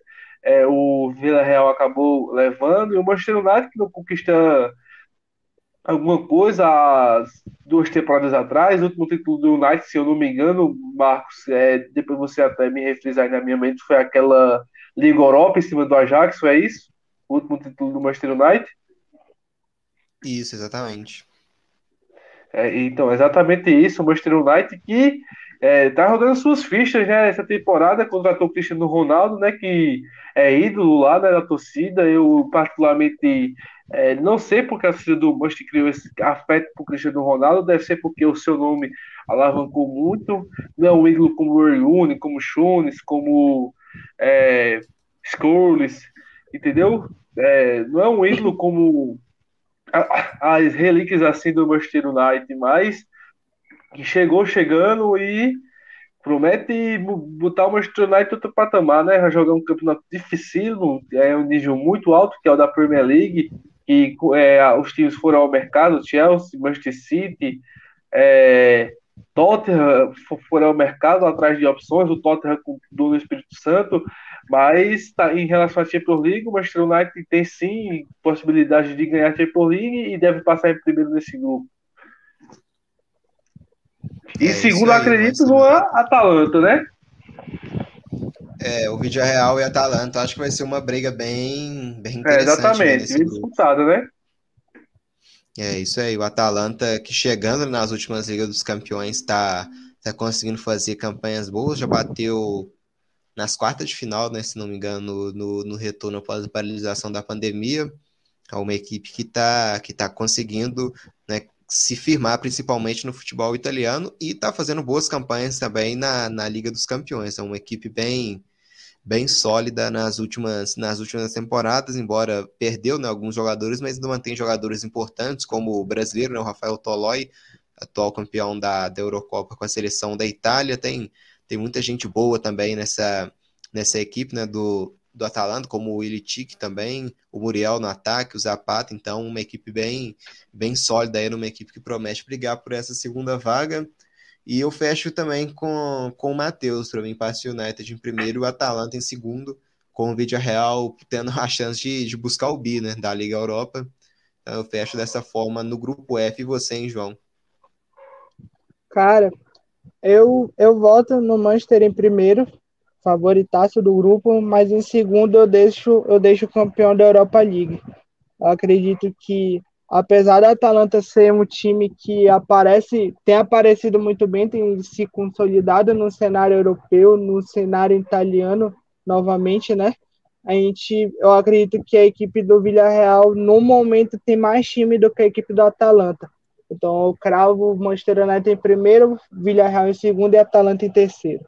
É, o Vila Real acabou levando e o Manchester United que não conquista alguma coisa há duas temporadas atrás, o último título do United, se eu não me engano, Marcos, é, depois você até me refrisar na minha mente, foi aquela Liga Europa em cima do Ajax, foi isso? O último título do Manchester United? Isso, exatamente. É, então, exatamente isso, o Manchester United que é, tá rodando suas fichas, né? Essa temporada contratou o Cristiano Ronaldo, né? Que é ídolo lá né, da torcida. Eu, particularmente, é, não sei porque a torcida do Manchester criou esse afeto por Cristiano Ronaldo. Deve ser porque o seu nome alavancou muito. Não é um ídolo como o Rooney, como Shunes, como é, Scholes, entendeu? É, não é um ídolo como as relíquias assim do Manchester United, mas que chegou chegando e promete botar o Manchester United outro patamar, né? Jogar um campeonato difícil, é um nível muito alto, que é o da Premier League, e é, os times foram ao mercado, Chelsea, Manchester City, é, Tottenham foram ao mercado atrás de opções, o Tottenham com do Espírito Santo, mas tá, em relação à Champions League, o Manchester United tem sim possibilidade de ganhar a Champions League e deve passar em primeiro nesse grupo. E é segundo, aí, acredito, no Atalanta, né? É, o Vídeo Real e Atalanta, acho que vai ser uma briga bem, bem é, interessante. É, exatamente, bem disputada, né? É isso aí, o Atalanta que chegando nas últimas Ligas dos Campeões está tá conseguindo fazer campanhas boas, já bateu nas quartas de final, né, se não me engano, no, no retorno após a paralisação da pandemia. É uma equipe que está que tá conseguindo né, se firmar principalmente no futebol italiano e está fazendo boas campanhas também na, na Liga dos Campeões. É uma equipe bem, bem sólida nas últimas, nas últimas temporadas, embora perdeu né, alguns jogadores, mas ainda mantém jogadores importantes, como o brasileiro, né, o Rafael Toloi, atual campeão da, da Eurocopa com a seleção da Itália. Tem tem muita gente boa também nessa, nessa equipe né, do, do Atalanta, como o Ilitic também, o Muriel no ataque, o Zapata, então uma equipe bem, bem sólida aí, uma equipe que promete brigar por essa segunda vaga. E eu fecho também com, com o Matheus, para mim, passe United em primeiro o Atalanta em segundo, com o Vídeo Real tendo a chance de, de buscar o bi, né, da Liga Europa. Então eu fecho dessa forma no grupo F e você, hein, João? Cara, eu, eu voto no Manchester em primeiro, favoritaço do grupo, mas em segundo eu deixo eu deixo o campeão da Europa League. Eu acredito que apesar da Atalanta ser um time que aparece, tem aparecido muito bem, tem se consolidado no cenário europeu, no cenário italiano novamente, né? A gente, eu acredito que a equipe do Villarreal no momento tem mais time do que a equipe do Atalanta. Então eu cravo Manchester United em primeiro, Villarreal em segundo e Atalanta em terceiro.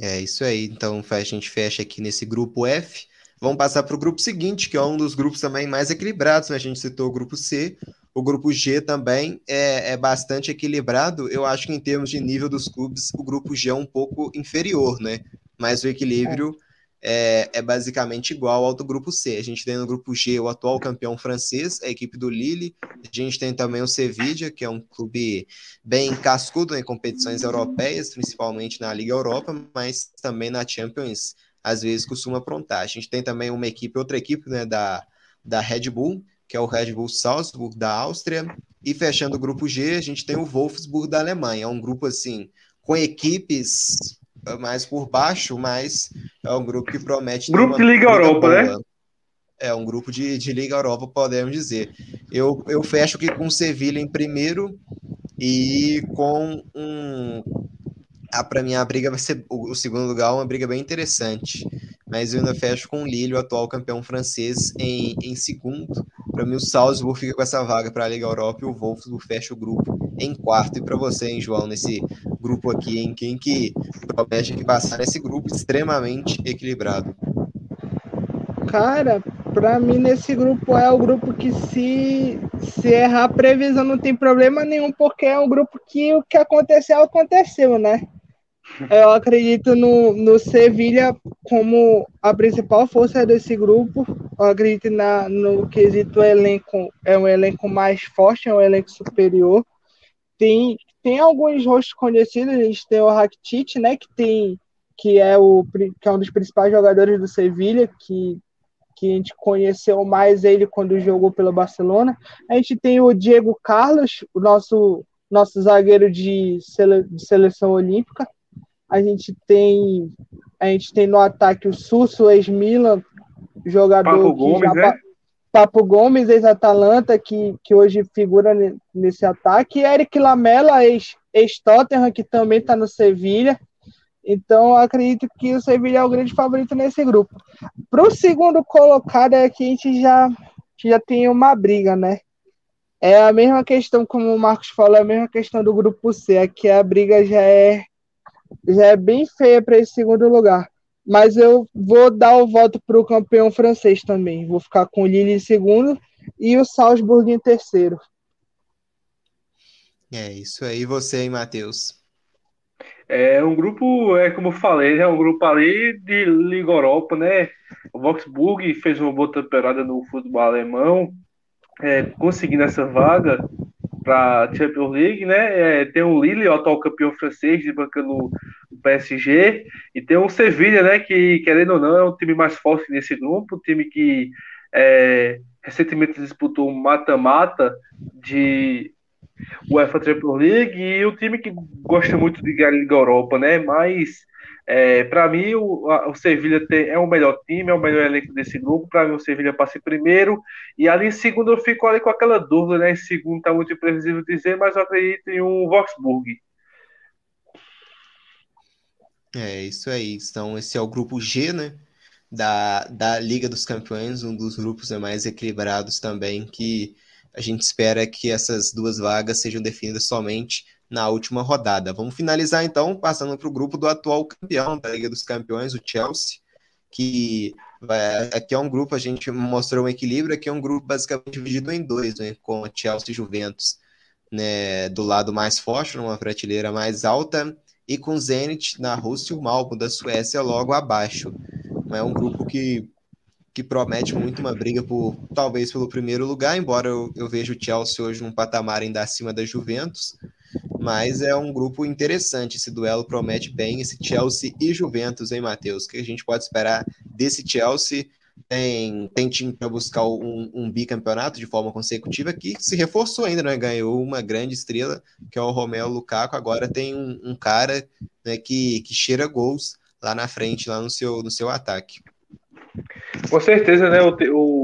É isso aí. Então a gente fecha aqui nesse grupo F. Vamos passar para o grupo seguinte, que é um dos grupos também mais equilibrados. Né? A gente citou o grupo C. O grupo G também é, é, bastante equilibrado. Eu acho que em termos de nível dos clubes, o grupo G é um pouco inferior, né? Mas o equilíbrio é é, basicamente igual ao do grupo C. A gente tem no grupo G o atual campeão francês, a equipe do Lille. A gente tem também o Sevilla, que é um clube bem cascudo em competições europeias, principalmente na Liga Europa, mas também na Champions, às vezes costuma aprontar. A gente tem também uma equipe, outra equipe né, da, da Red Bull, que é o Red Bull Salzburg da Áustria. E fechando o grupo G, a gente tem o Wolfsburg da Alemanha. É um grupo assim com equipes mais por baixo, mas é um grupo que promete. Grupo de Liga Europa, boa. né? É um grupo de, de Liga Europa, podemos dizer. Eu, eu fecho aqui com o Sevilha em primeiro e com um. Ah, para mim, a briga vai ser. O, o segundo lugar é uma briga bem interessante. Mas eu ainda fecho com o Lille, o atual campeão francês, em, em segundo. Para mim, o Salzburg fica com essa vaga para a Liga Europa e o Wolfsburg fecha o grupo em quarto. E para você, hein, João, nesse grupo aqui, em quem que promete que passar nesse grupo extremamente equilibrado? Cara, para mim nesse grupo é o grupo que se, se errar a previsão não tem problema nenhum, porque é um grupo que o que aconteceu, aconteceu, né? Eu acredito no, no Sevilha como a principal força desse grupo. Eu acredito na, no quesito elenco, é um elenco mais forte, é um elenco superior tem, tem alguns rostos conhecidos, a gente tem o Rakitic, né, que tem que é o que é um dos principais jogadores do Sevilha, que que a gente conheceu mais ele quando jogou pelo Barcelona. A gente tem o Diego Carlos, o nosso, nosso zagueiro de, sele, de seleção olímpica. A gente tem a gente tem no ataque o Susso, ex-Milan, jogador Papo Gomes, já, né? Papo Gomes, ex-Atalanta, que, que hoje figura nesse ataque. E Eric Lamela, ex-Tottenham, que também está no Sevilha. Então, acredito que o Sevilha é o grande favorito nesse grupo. Para o segundo colocado, é que a gente já, já tem uma briga, né? É a mesma questão, como o Marcos falou, é a mesma questão do grupo C. Aqui a briga já é, já é bem feia para esse segundo lugar. Mas eu vou dar o voto para o campeão francês também. Vou ficar com o Lille em segundo e o Salzburg em terceiro. É isso aí, você, hein, Matheus? É um grupo, é como eu falei, é um grupo ali de Liga Europa, né? O Wolfsburg fez uma boa temporada no futebol alemão, é, conseguindo essa vaga para Champions League, né? É, tem o Lille, o atual campeão francês, de banca no PSG, e tem o Sevilha, né? Que, querendo ou não, é um time mais forte nesse grupo, um time que é, recentemente disputou um mata-mata de UEFA Champions League e o time que gosta muito de ganhar Liga Europa, né? Mas é, para mim o, o Sevilha tem, é o melhor time, é o melhor elenco desse grupo. Para mim o Sevilha passa em primeiro e ali em segundo eu fico ali com aquela dúvida, né? Em segundo tá muito imprevisível dizer, mas eu acredito em um Wolfsburg. É isso aí. Então esse é o grupo G, né? Da, da Liga dos Campeões, um dos grupos mais equilibrados também que a gente espera que essas duas vagas sejam definidas somente na última rodada. Vamos finalizar então passando para o grupo do atual campeão da Liga dos Campeões, o Chelsea, que vai, aqui é um grupo, a gente mostrou um equilíbrio, aqui é um grupo basicamente dividido em dois, né, com Chelsea e Juventus né, do lado mais forte, numa prateleira mais alta, e com Zenit na Rússia e o Malmo da Suécia logo abaixo. É um grupo que que promete muito uma briga por talvez pelo primeiro lugar, embora eu, eu veja o Chelsea hoje num patamar ainda acima da Juventus. Mas é um grupo interessante. Esse duelo promete bem. Esse Chelsea e Juventus, hein, Matheus? O que a gente pode esperar desse Chelsea? Tem, tem time para buscar um, um, bicampeonato de forma consecutiva que se reforçou ainda, né? Ganhou uma grande estrela, que é o Romeo Lukaku. Agora tem um, um cara né, que, que cheira gols lá na frente, lá no seu, no seu ataque. Com certeza, né? O, o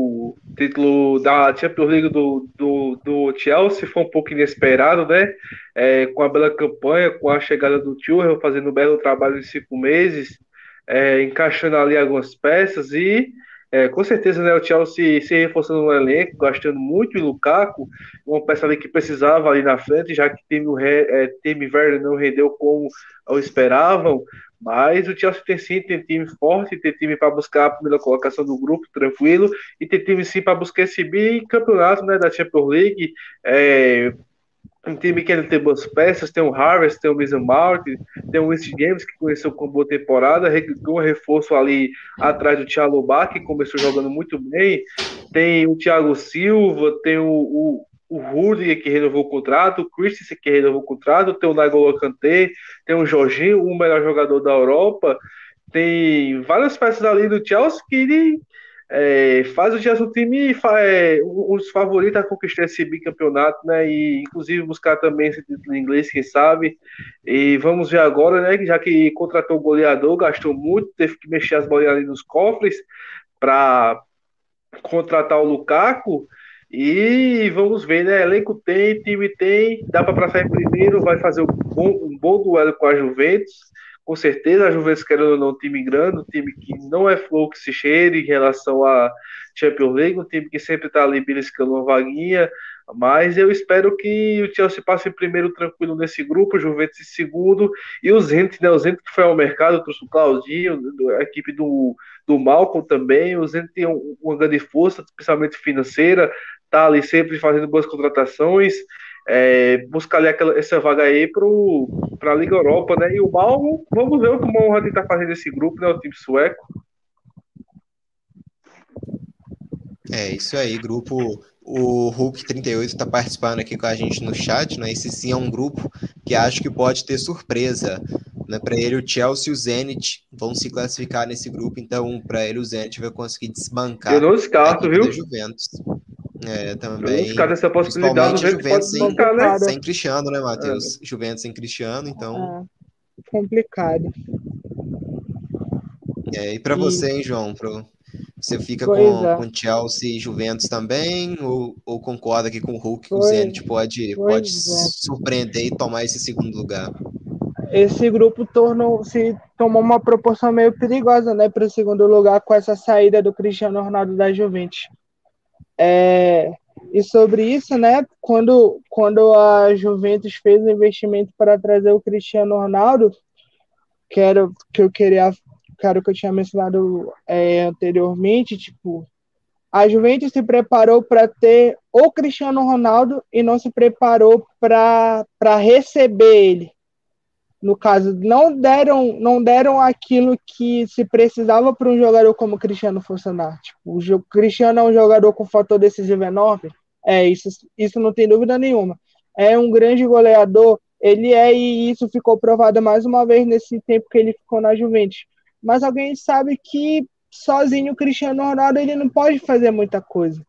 título da Champions League do, do, do, Chelsea foi um pouco inesperado, né? É, com a bela campanha, com a chegada do Tuchel fazendo um belo trabalho em cinco meses, é, encaixando ali algumas peças e é, com certeza, né, o Chelsea se reforçando no elenco, gastando muito em Lukaku, uma peça ali que precisava ali na frente, já que time, é, time Werner não rendeu como esperavam. Mas o Chelsea tem sim, tem time forte, tem time para buscar a primeira colocação do grupo, tranquilo, e tem time sim para buscar esse bicampeonato né, da Champions League. É, um time que tem boas peças, tem o Harvest, tem o Mason Mount, tem o East Games, que começou com boa temporada, um reforço ali atrás do Thiago Bach, que começou jogando muito bem, tem o Thiago Silva, tem o, o, o Rudiger que renovou o contrato, o Christensen que renovou o contrato, tem o Nagolo Kanté, tem o Jorginho, o melhor jogador da Europa, tem várias peças ali do Chelsea que é, faz o Chelsea um time é, um dos favoritos a conquistar esse bicampeonato, né? E inclusive buscar também esse título inglês, quem sabe. E vamos ver agora, né? Já que contratou o goleador, gastou muito, teve que mexer as bolinhas ali nos cofres para contratar o Lukaku. E vamos ver, né? Elenco tem, time tem, dá para passar em primeiro, vai fazer um bom, um bom duelo com a Juventus. Com certeza, a Juventus, querendo ou não, um time grande, um time que não é flor que se cheire em relação à Champions League, um time que sempre está ali beliscando uma vaguinha. Mas eu espero que o Chelsea passe em primeiro tranquilo nesse grupo, o Juventus em segundo, e o Zenit, né? O Zenit que foi ao mercado, trouxe o Claudinho, a equipe do, do Malcolm também. O Zenit tem uma grande força, especialmente financeira, tá ali sempre fazendo boas contratações, é, buscar ali aquela, essa vaga aí para a Liga Europa, né? E o Malmo, vamos ver o que o vai tentar fazer nesse grupo, né? O time sueco. É, isso aí, grupo. O Hulk 38 está participando aqui com a gente no chat, né? Esse sim é um grupo que acho que pode ter surpresa Né? Para ele, o Chelsea e o Zenit vão se classificar nesse grupo, então para ele o Zenit vai conseguir desbancar. Eu não descarto, viu? Juventus. É, também. Eu não descarto essa possibilidade. O Juventus sem, bancar, né? sem Cristiano, né, Matheus? É. Juventus sem Cristiano, então. É. Complicado. É, e para você, hein, João? Pro... Você fica com, é. com Chelsea e Juventus também? Ou, ou concorda que com o Hulk pois, o Zenit pode, pode é. surpreender e tomar esse segundo lugar? Esse grupo tornou, se tomou uma proporção meio perigosa né, para o segundo lugar com essa saída do Cristiano Ronaldo da Juventus. É, e sobre isso, né, quando, quando a Juventus fez o investimento para trazer o Cristiano Ronaldo, que era que eu queria cara que eu tinha mencionado é, anteriormente, tipo, a Juventus se preparou para ter o Cristiano Ronaldo e não se preparou para receber ele. No caso, não deram, não deram aquilo que se precisava para um jogador como o Cristiano funcionar. Tipo, o Cristiano é um jogador com fator decisivo enorme. É, isso, isso não tem dúvida nenhuma. É um grande goleador, ele é, e isso ficou provado mais uma vez nesse tempo que ele ficou na Juventus mas alguém sabe que sozinho o Cristiano Ronaldo ele não pode fazer muita coisa.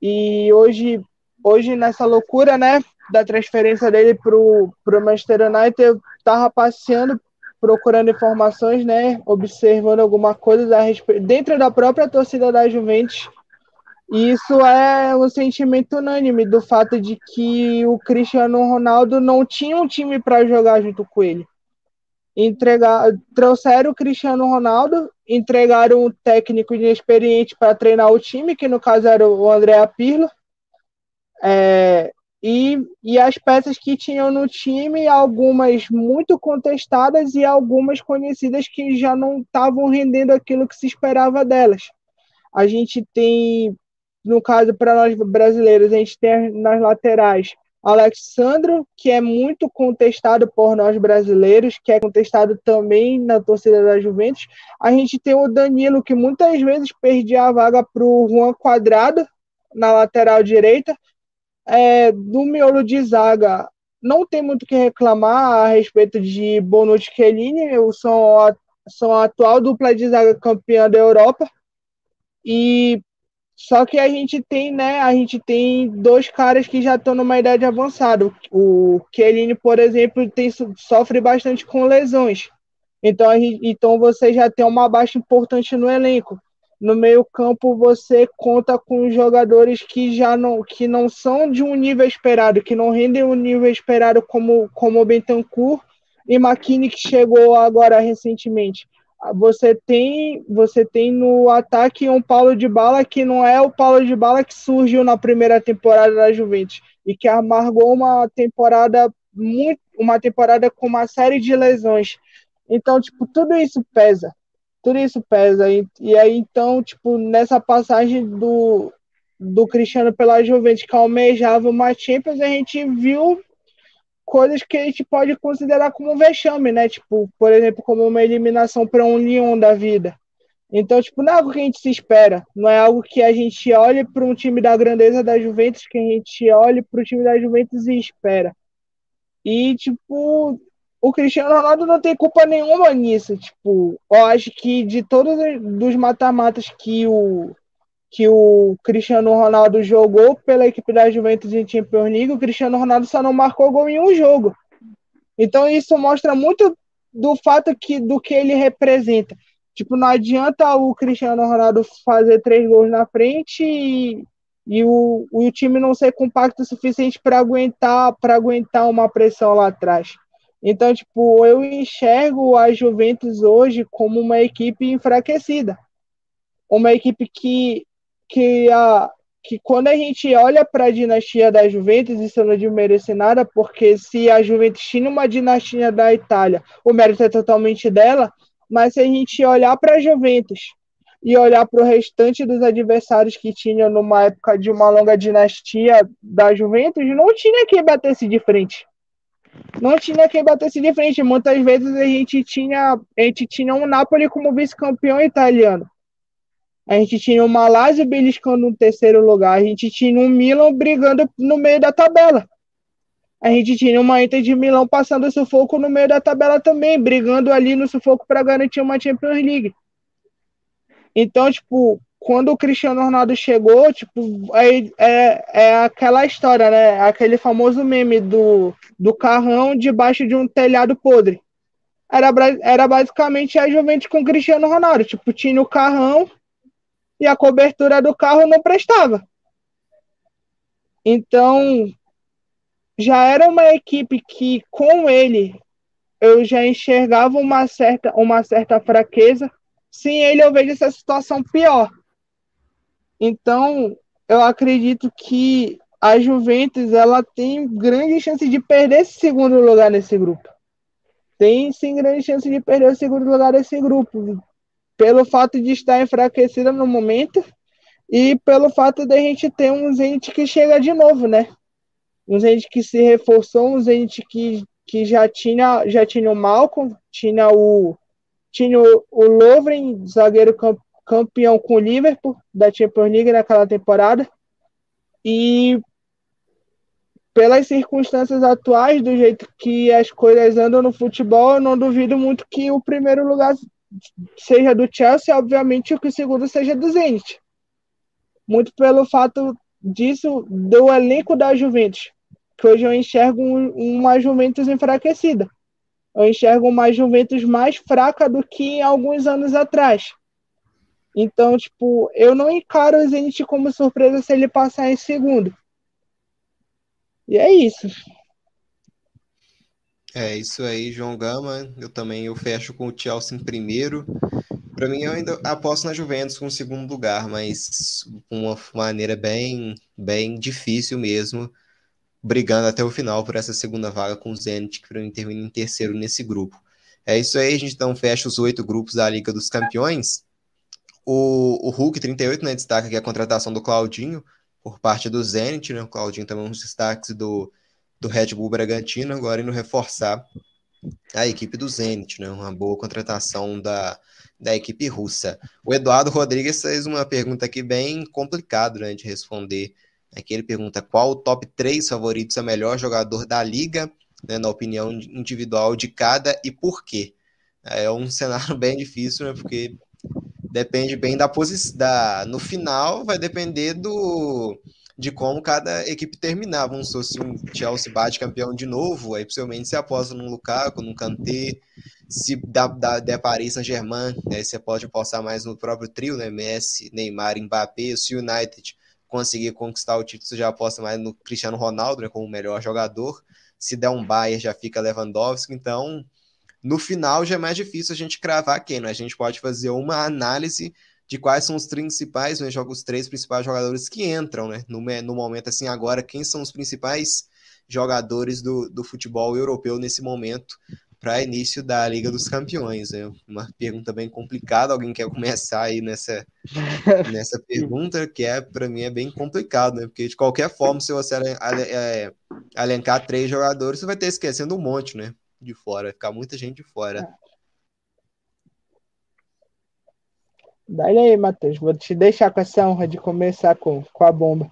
E hoje, hoje nessa loucura, né, da transferência dele pro pro Manchester United, eu tava passeando procurando informações, né, observando alguma coisa a respeito, dentro da própria torcida da Juventus. E isso é um sentimento unânime do fato de que o Cristiano Ronaldo não tinha um time para jogar junto com ele entregar, trouxeram o Cristiano Ronaldo, entregaram um técnico inexperiente para treinar o time, que no caso era o André Pirlo, é, e, e as peças que tinham no time, algumas muito contestadas e algumas conhecidas que já não estavam rendendo aquilo que se esperava delas. A gente tem, no caso para nós brasileiros, a gente tem nas laterais Alexandro, que é muito contestado por nós brasileiros, que é contestado também na torcida da Juventus. A gente tem o Danilo, que muitas vezes perdia a vaga para o Juan Quadrado, na lateral direita. É, do miolo de zaga, não tem muito o que reclamar a respeito de Bonucci e Chiellini, a, são a atual dupla de zaga campeã da Europa. E só que a gente tem, né? A gente tem dois caras que já estão numa idade avançada. O Chiellini, por exemplo, tem, sofre bastante com lesões. Então, gente, então você já tem uma baixa importante no elenco. No meio-campo você conta com jogadores que já não, que não são de um nível esperado, que não rendem um nível esperado como, como o Bentancur e Makini que chegou agora recentemente você tem você tem no ataque um Paulo de Bala que não é o Paulo de Bala que surgiu na primeira temporada da Juventus e que amargou uma temporada muito uma temporada com uma série de lesões. Então, tipo, tudo isso pesa. Tudo isso pesa. E, e aí, então, tipo, nessa passagem do, do Cristiano pela Juventus que almejava uma Champions, a gente viu coisas que a gente pode considerar como um vexame, né? Tipo, por exemplo, como uma eliminação para um Lyon da vida. Então, tipo, não é algo que a gente se espera, não é algo que a gente olhe para um time da grandeza da Juventus, que a gente olhe para o time da Juventus e espera. E, tipo, o Cristiano Ronaldo não tem culpa nenhuma nisso. Tipo, eu acho que de todos os mata-matas que o, que o Cristiano Ronaldo jogou pela equipe da Juventus em Champions League, o Cristiano Ronaldo só não marcou gol em um jogo. Então isso mostra muito do fato que do que ele representa. Tipo, não adianta o Cristiano Ronaldo fazer três gols na frente e, e o, o time não ser compacto o suficiente para aguentar para aguentar uma pressão lá atrás. Então, tipo, eu enxergo a Juventus hoje como uma equipe enfraquecida. Uma equipe que que, a, que quando a gente olha para a dinastia da Juventus, isso não desmerece nada, porque se a Juventus tinha uma dinastia da Itália, o mérito é totalmente dela, mas se a gente olhar para a Juventus e olhar para o restante dos adversários que tinham numa época de uma longa dinastia da Juventus, não tinha quem batesse de frente. Não tinha quem batesse de frente. Muitas vezes a gente tinha, a gente tinha um Napoli como vice-campeão italiano. A gente tinha o Malásia beliscando um terceiro lugar. A gente tinha o Milan brigando no meio da tabela. a gente tinha uma Inter de Milão passando sufoco no meio da tabela também, brigando ali no sufoco para garantir uma Champions League. Então, tipo, quando o Cristiano Ronaldo chegou, tipo, é, é, é aquela história, né? Aquele famoso meme do, do carrão debaixo de um telhado podre. Era, era basicamente a Juventus com o Cristiano Ronaldo. Tipo, tinha o carrão e a cobertura do carro não prestava. Então, já era uma equipe que, com ele, eu já enxergava uma certa, uma certa fraqueza. Sem ele, eu vejo essa situação pior. Então, eu acredito que a Juventus ela tem grande chance de perder esse segundo lugar nesse grupo. Tem sim grande chance de perder o segundo lugar nesse grupo, pelo fato de estar enfraquecida no momento e pelo fato de a gente ter um Zenit que chega de novo, né? Um Zenit que se reforçou, um Zenit que, que já tinha já tinha o Malcolm, tinha o tinha o, o Lovren, zagueiro campeão com o Liverpool da Champions League naquela temporada. E pelas circunstâncias atuais, do jeito que as coisas andam no futebol, eu não duvido muito que o primeiro lugar seja do Chelsea, obviamente que o segundo seja do Zenit. Muito pelo fato disso, do elenco da Juventus, que hoje eu enxergo uma Juventus enfraquecida. Eu enxergo uma Juventus mais fraca do que alguns anos atrás. Então, tipo, eu não encaro o Zenit como surpresa se ele passar em segundo. E é isso. É isso aí, João Gama. Eu também eu fecho com o Chelsea em primeiro. Para mim, eu ainda aposto na Juventus com o segundo lugar, mas uma maneira bem, bem difícil mesmo, brigando até o final por essa segunda vaga com o Zenit, que para mim termina em terceiro nesse grupo. É isso aí, a gente então fecha os oito grupos da Liga dos Campeões. O, o Hulk 38, né, destaca aqui a contratação do Claudinho por parte do Zenit, né? O Claudinho também é um destaques do, do Red Bull Bragantino, agora indo reforçar a equipe do Zenit, né? Uma boa contratação da, da equipe russa. O Eduardo Rodrigues fez uma pergunta aqui bem complicada né, de responder. Aqui ele pergunta qual o top 3 favoritos é o melhor jogador da liga, né, na opinião individual de cada e por quê. É um cenário bem difícil, né? Porque depende bem da posição. Da, no final, vai depender do de como cada equipe terminar. Vamos supor, se um Chelsea bate campeão de novo, aí possivelmente você aposta num Lukaku, num Kanté, se dá, dá, der Paris Saint-Germain, aí você pode apostar mais no próprio trio, né, Messi, Neymar, Mbappé, se o United conseguir conquistar o título, você já aposta mais no Cristiano Ronaldo, né, como o melhor jogador, se der um Bayern já fica Lewandowski, então no final já é mais difícil a gente cravar quem, né? A gente pode fazer uma análise de quais são os principais, né, os três principais jogadores que entram, né? No, no momento assim agora, quem são os principais jogadores do, do futebol europeu nesse momento para início da Liga dos Campeões? Né? Uma pergunta bem complicada. Alguém quer começar aí nessa, nessa pergunta, que é para mim é bem complicado, né? Porque de qualquer forma, se você é, elencar três jogadores, você vai ter esquecendo um monte, né? de fora, vai ficar muita gente de fora. Daí aí, Matheus, vou te deixar com essa honra de começar com, com a bomba.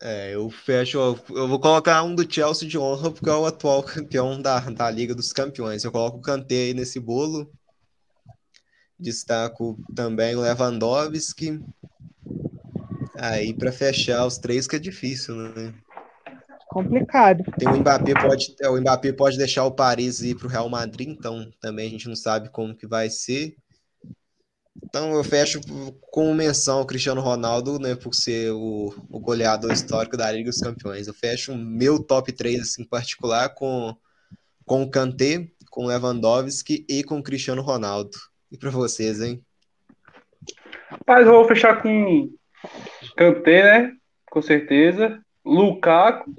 É, eu fecho. Eu vou colocar um do Chelsea de honra, porque é o atual campeão da, da Liga dos Campeões. Eu coloco o Kanté aí nesse bolo. Destaco também o Lewandowski. Aí para fechar os três que é difícil, né? Complicado. Tem o Mbappé pode, é, o Mbappé pode deixar o Paris ir para o Real Madrid, então também a gente não sabe como que vai ser. Então eu fecho com menção ao Cristiano Ronaldo, né, por ser o, o goleador histórico da Liga dos Campeões. Eu fecho o meu top 3 assim, em particular com, com o Kanté, com o Lewandowski e com o Cristiano Ronaldo. E para vocês, hein? Mas eu vou fechar com Kanté, né? Com certeza. Lukaku.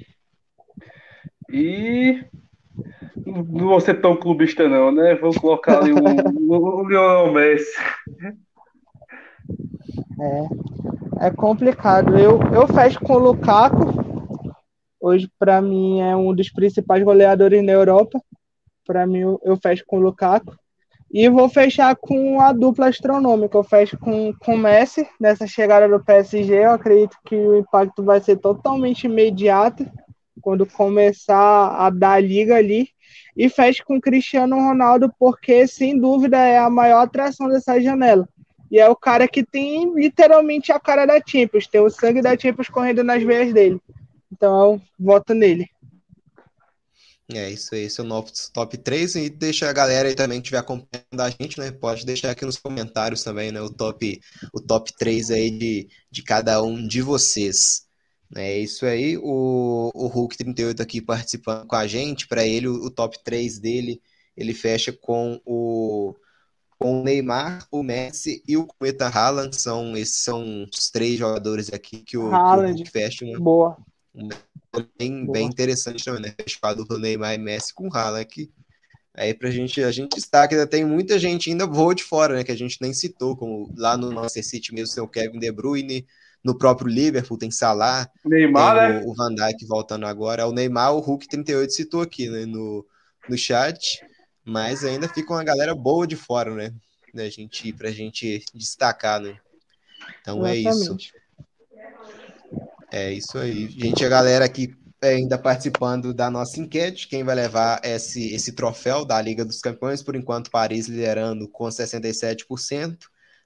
E não vou ser tão clubista não, né? Vou colocar ali o, o, o Lionel Messi. É, é complicado. Eu, eu fecho com o Lukaku. Hoje, para mim, é um dos principais goleadores na Europa. Para mim, eu, eu fecho com o Lukaku. E vou fechar com a dupla astronômica. Eu fecho com o Messi nessa chegada do PSG. Eu acredito que o impacto vai ser totalmente imediato quando começar a dar liga ali. E fecho com Cristiano Ronaldo, porque sem dúvida é a maior atração dessa janela. E é o cara que tem literalmente a cara da Champions, tem o sangue da Champions correndo nas veias dele. Então eu voto nele. É isso aí, esse é o nosso top 3 e deixa a galera aí também que estiver acompanhando a gente, né? Pode deixar aqui nos comentários também, né? O top, o top 3 aí de, de cada um de vocês. É isso aí, o, o Hulk 38 aqui participando com a gente, para ele o, o, top 3 dele, ele fecha com o, com o Neymar, o Messi e o Cometa Haaland, são, esses são os três jogadores aqui que o, que o Hulk fecha. Né? Boa bem, bem interessante também, né? Fechar do Neymar e Messi com Haaland aqui. Aí pra gente, a gente destaca, ainda tem muita gente ainda voa de fora, né? Que a gente nem citou, como lá no Manchester City mesmo tem o Kevin De Bruyne, no próprio Liverpool tem Salah, Neymar, tem né? o, o Van Dijk voltando agora, o Neymar, o Hulk 38 citou aqui, né? No, no chat, mas ainda fica uma galera boa de fora, né? Da gente, pra gente destacar, né? Então Exatamente. é isso. É isso aí. Gente, a galera aqui ainda participando da nossa enquete, quem vai levar esse, esse troféu da Liga dos Campeões, por enquanto Paris liderando com 67%,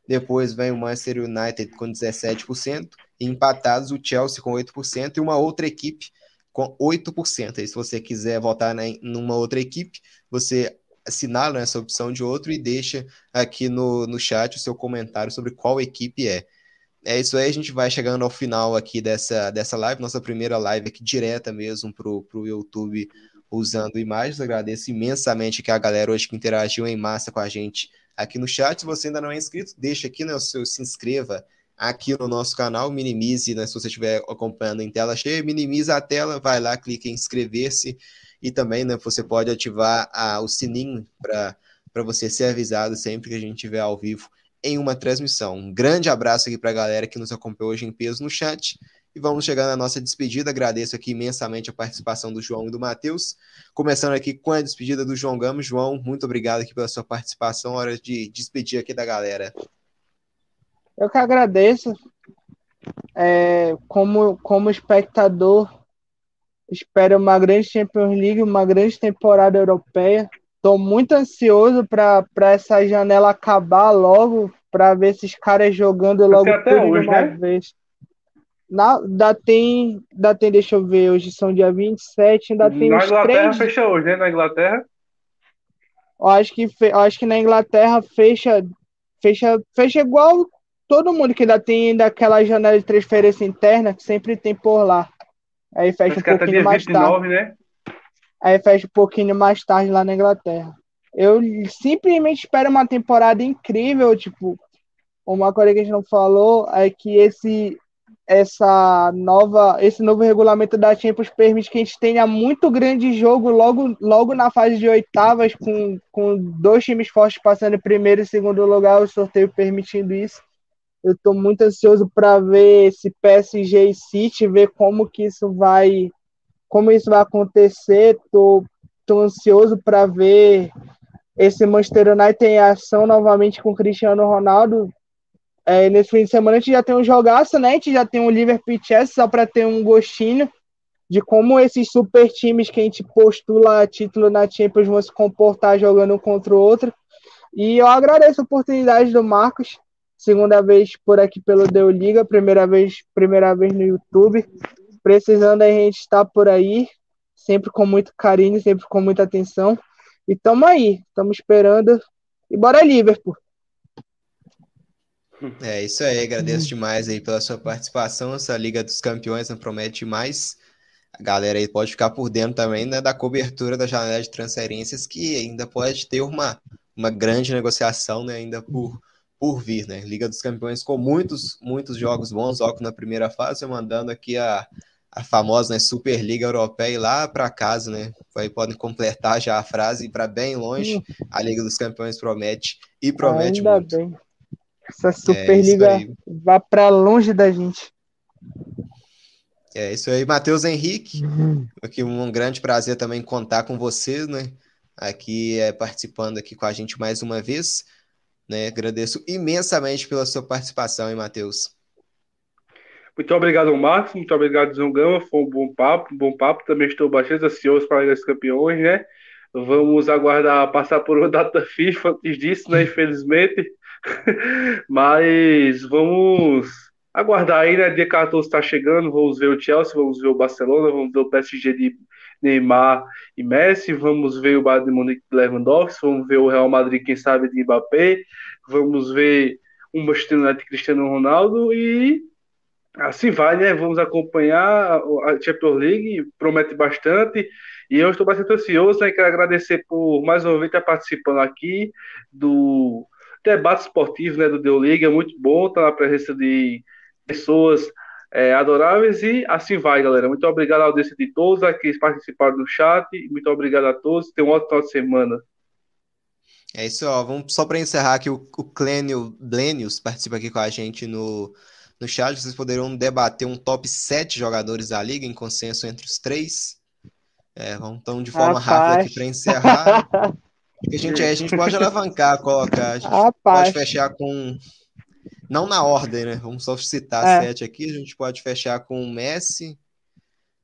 depois vem o Manchester United com 17%, e empatados o Chelsea com 8% e uma outra equipe com 8%. E se você quiser votar em numa outra equipe, você assinala essa opção de outro e deixa aqui no, no chat o seu comentário sobre qual equipe é. É isso aí, a gente vai chegando ao final aqui dessa, dessa live, nossa primeira live aqui direta mesmo pro, pro YouTube usando imagens. Agradeço imensamente que a galera hoje que interagiu em massa com a gente aqui no chat. Se você ainda não é inscrito, deixa aqui, né, o seu, se inscreva aqui no nosso canal, minimize, né, se você estiver acompanhando em tela cheia, minimiza a tela, vai lá, clique em inscrever-se e também, né, você pode ativar a, o sininho para você ser avisado sempre que a gente estiver ao vivo em uma transmissão. Um grande abraço aqui para a galera que nos acompanhou hoje em peso no chat. E vamos chegando à nossa despedida. Agradeço aqui imensamente a participação do João e do Matheus. Começando aqui com a despedida do João Gamos. João, muito obrigado aqui pela sua participação. Hora de despedir aqui da galera. Eu que agradeço. É, como, como espectador, espero uma grande Champions League, uma grande temporada europeia. Tô muito ansioso para essa janela acabar logo, para ver esses caras jogando logo até tudo hoje, de uma né? vez. Na, ainda tem, ainda tem, deixa eu ver, hoje são dia 27, ainda tem Na uns Inglaterra três. fecha hoje, né? Na Inglaterra. Eu acho que, fe- eu acho que na Inglaterra fecha, fecha, fecha igual todo mundo, que ainda tem daquela janela de transferência interna que sempre tem por lá. Aí fecha um pouquinho mais tarde. 29, né? Aí fecha um pouquinho mais tarde lá na Inglaterra. Eu simplesmente espero uma temporada incrível, tipo, uma coisa que a gente não falou é que esse essa nova esse novo regulamento da Champions permite que a gente tenha muito grande jogo logo logo na fase de oitavas com, com dois times fortes passando em primeiro e segundo lugar, o sorteio permitindo isso. Eu estou muito ansioso para ver esse PSG e City, ver como que isso vai como isso vai acontecer. Tô, tô ansioso para ver esse Manchester United em ação novamente com Cristiano Ronaldo. É, nesse fim de semana a gente já tem um jogaço, né? A gente já tem um Liverpool Chelsea só para ter um gostinho de como esses super times que a gente postula título na Champions vão se comportar jogando um contra o outro. E eu agradeço a oportunidade do Marcos, segunda vez por aqui pelo Deu Liga, primeira vez, primeira vez no YouTube. Precisando a gente estar por aí, sempre com muito carinho, sempre com muita atenção. E tamo aí, estamos esperando. E bora Liverpool. É isso aí, agradeço demais aí pela sua participação. Essa Liga dos Campeões não promete mais. A galera aí pode ficar por dentro também né, da cobertura da janela de transferências, que ainda pode ter uma, uma grande negociação né, ainda por, por vir. Né? Liga dos Campeões com muitos, muitos jogos bons, logo na primeira fase, mandando aqui a, a famosa né, Superliga Europeia lá para casa, né? Aí podem completar já a frase para bem longe. A Liga dos Campeões promete e promete Ainda muito. bem. Essa É Superliga aí. vai para longe da gente. É isso aí, Matheus Henrique. Aqui um grande prazer também contar com vocês, né? aqui é, participando aqui com a gente mais uma vez. Né? Agradeço imensamente pela sua participação, hein, Matheus? Muito obrigado, Marcos. Muito obrigado, Zongama. Foi um bom papo, um bom papo. Também estou bastante ansioso para a Liga dos Campeões, né? Vamos aguardar passar por uma data FIFA antes disso, né? Infelizmente. Mas vamos aguardar aí, né? Dia 14 está chegando. Vamos ver o Chelsea, vamos ver o Barcelona, vamos ver o PSG de Neymar e Messi, vamos ver o Bayern de Munique de Lewandowski, vamos ver o Real Madrid, quem sabe, de Mbappé, vamos ver Manchester United de Cristiano Ronaldo e assim vai, né? Vamos acompanhar a Champions League, promete bastante. E eu estou bastante ansioso, né? Quero agradecer por mais uma vez estar participando aqui do debate esportivo né, do Deu Liga. É muito bom estar na presença de pessoas é, adoráveis e assim vai, galera. Muito obrigado à audiência de todos aqui que participaram do chat. Muito obrigado a todos. Tenham um ótimo final de semana. É isso, ó. Vamos só para encerrar aqui o, o Clênio Blenius participa aqui com a gente no, no chat. Vocês poderão debater um top 7 jogadores da liga em consenso entre os três. É, vamos então de forma Rapaz. rápida aqui para encerrar. a gente, a gente pode alavancar, colocar. A gente Rapaz. pode fechar com não na ordem, né? Vamos só citar é. sete aqui. A gente pode fechar com Messi,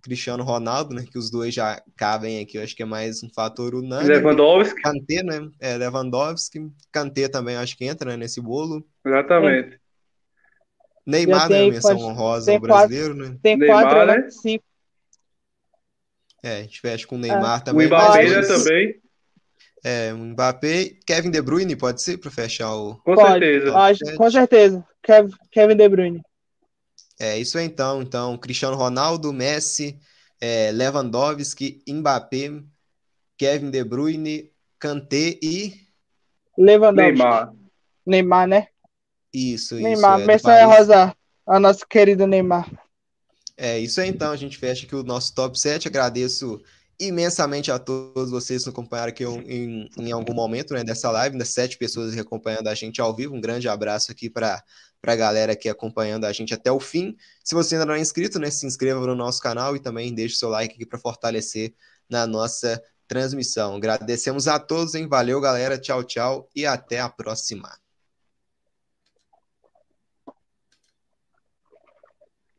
Cristiano Ronaldo, né? Que os dois já cabem aqui. Eu acho que é mais um fator unânime. Lewandowski. Kanté, né? É, Lewandowski. Kanté também acho que entra né, nesse bolo. Exatamente. É. Neymar, né? Menção pode... honrosa ao brasileiro, né? Tem Neymar, quatro, né? né? Cinco. É, a gente fecha com o Neymar é. também. O Mbappé mas... também. É, Mbappé, Kevin De Bruyne pode ser para fechar o. Com pode, certeza. Acho, com certeza. Kevin De Bruyne. É isso aí, então. Então, Cristiano Ronaldo, Messi, é, Lewandowski, Mbappé, Kevin De Bruyne, Kanté e. Lewandowski. Neymar. Neymar, né? Isso, Neymar, isso. Neymar, é Rosa, a nossa querida Neymar. É isso aí, então. A gente fecha aqui o nosso top 7. Agradeço imensamente a todos vocês que acompanharam aqui em, em algum momento né, dessa live, das sete pessoas acompanhando a gente ao vivo. Um grande abraço aqui para a galera aqui acompanhando a gente até o fim. Se você ainda não é inscrito, né, se inscreva no nosso canal e também deixe seu like aqui para fortalecer na nossa transmissão. Agradecemos a todos, hein? Valeu, galera. Tchau, tchau e até a próxima.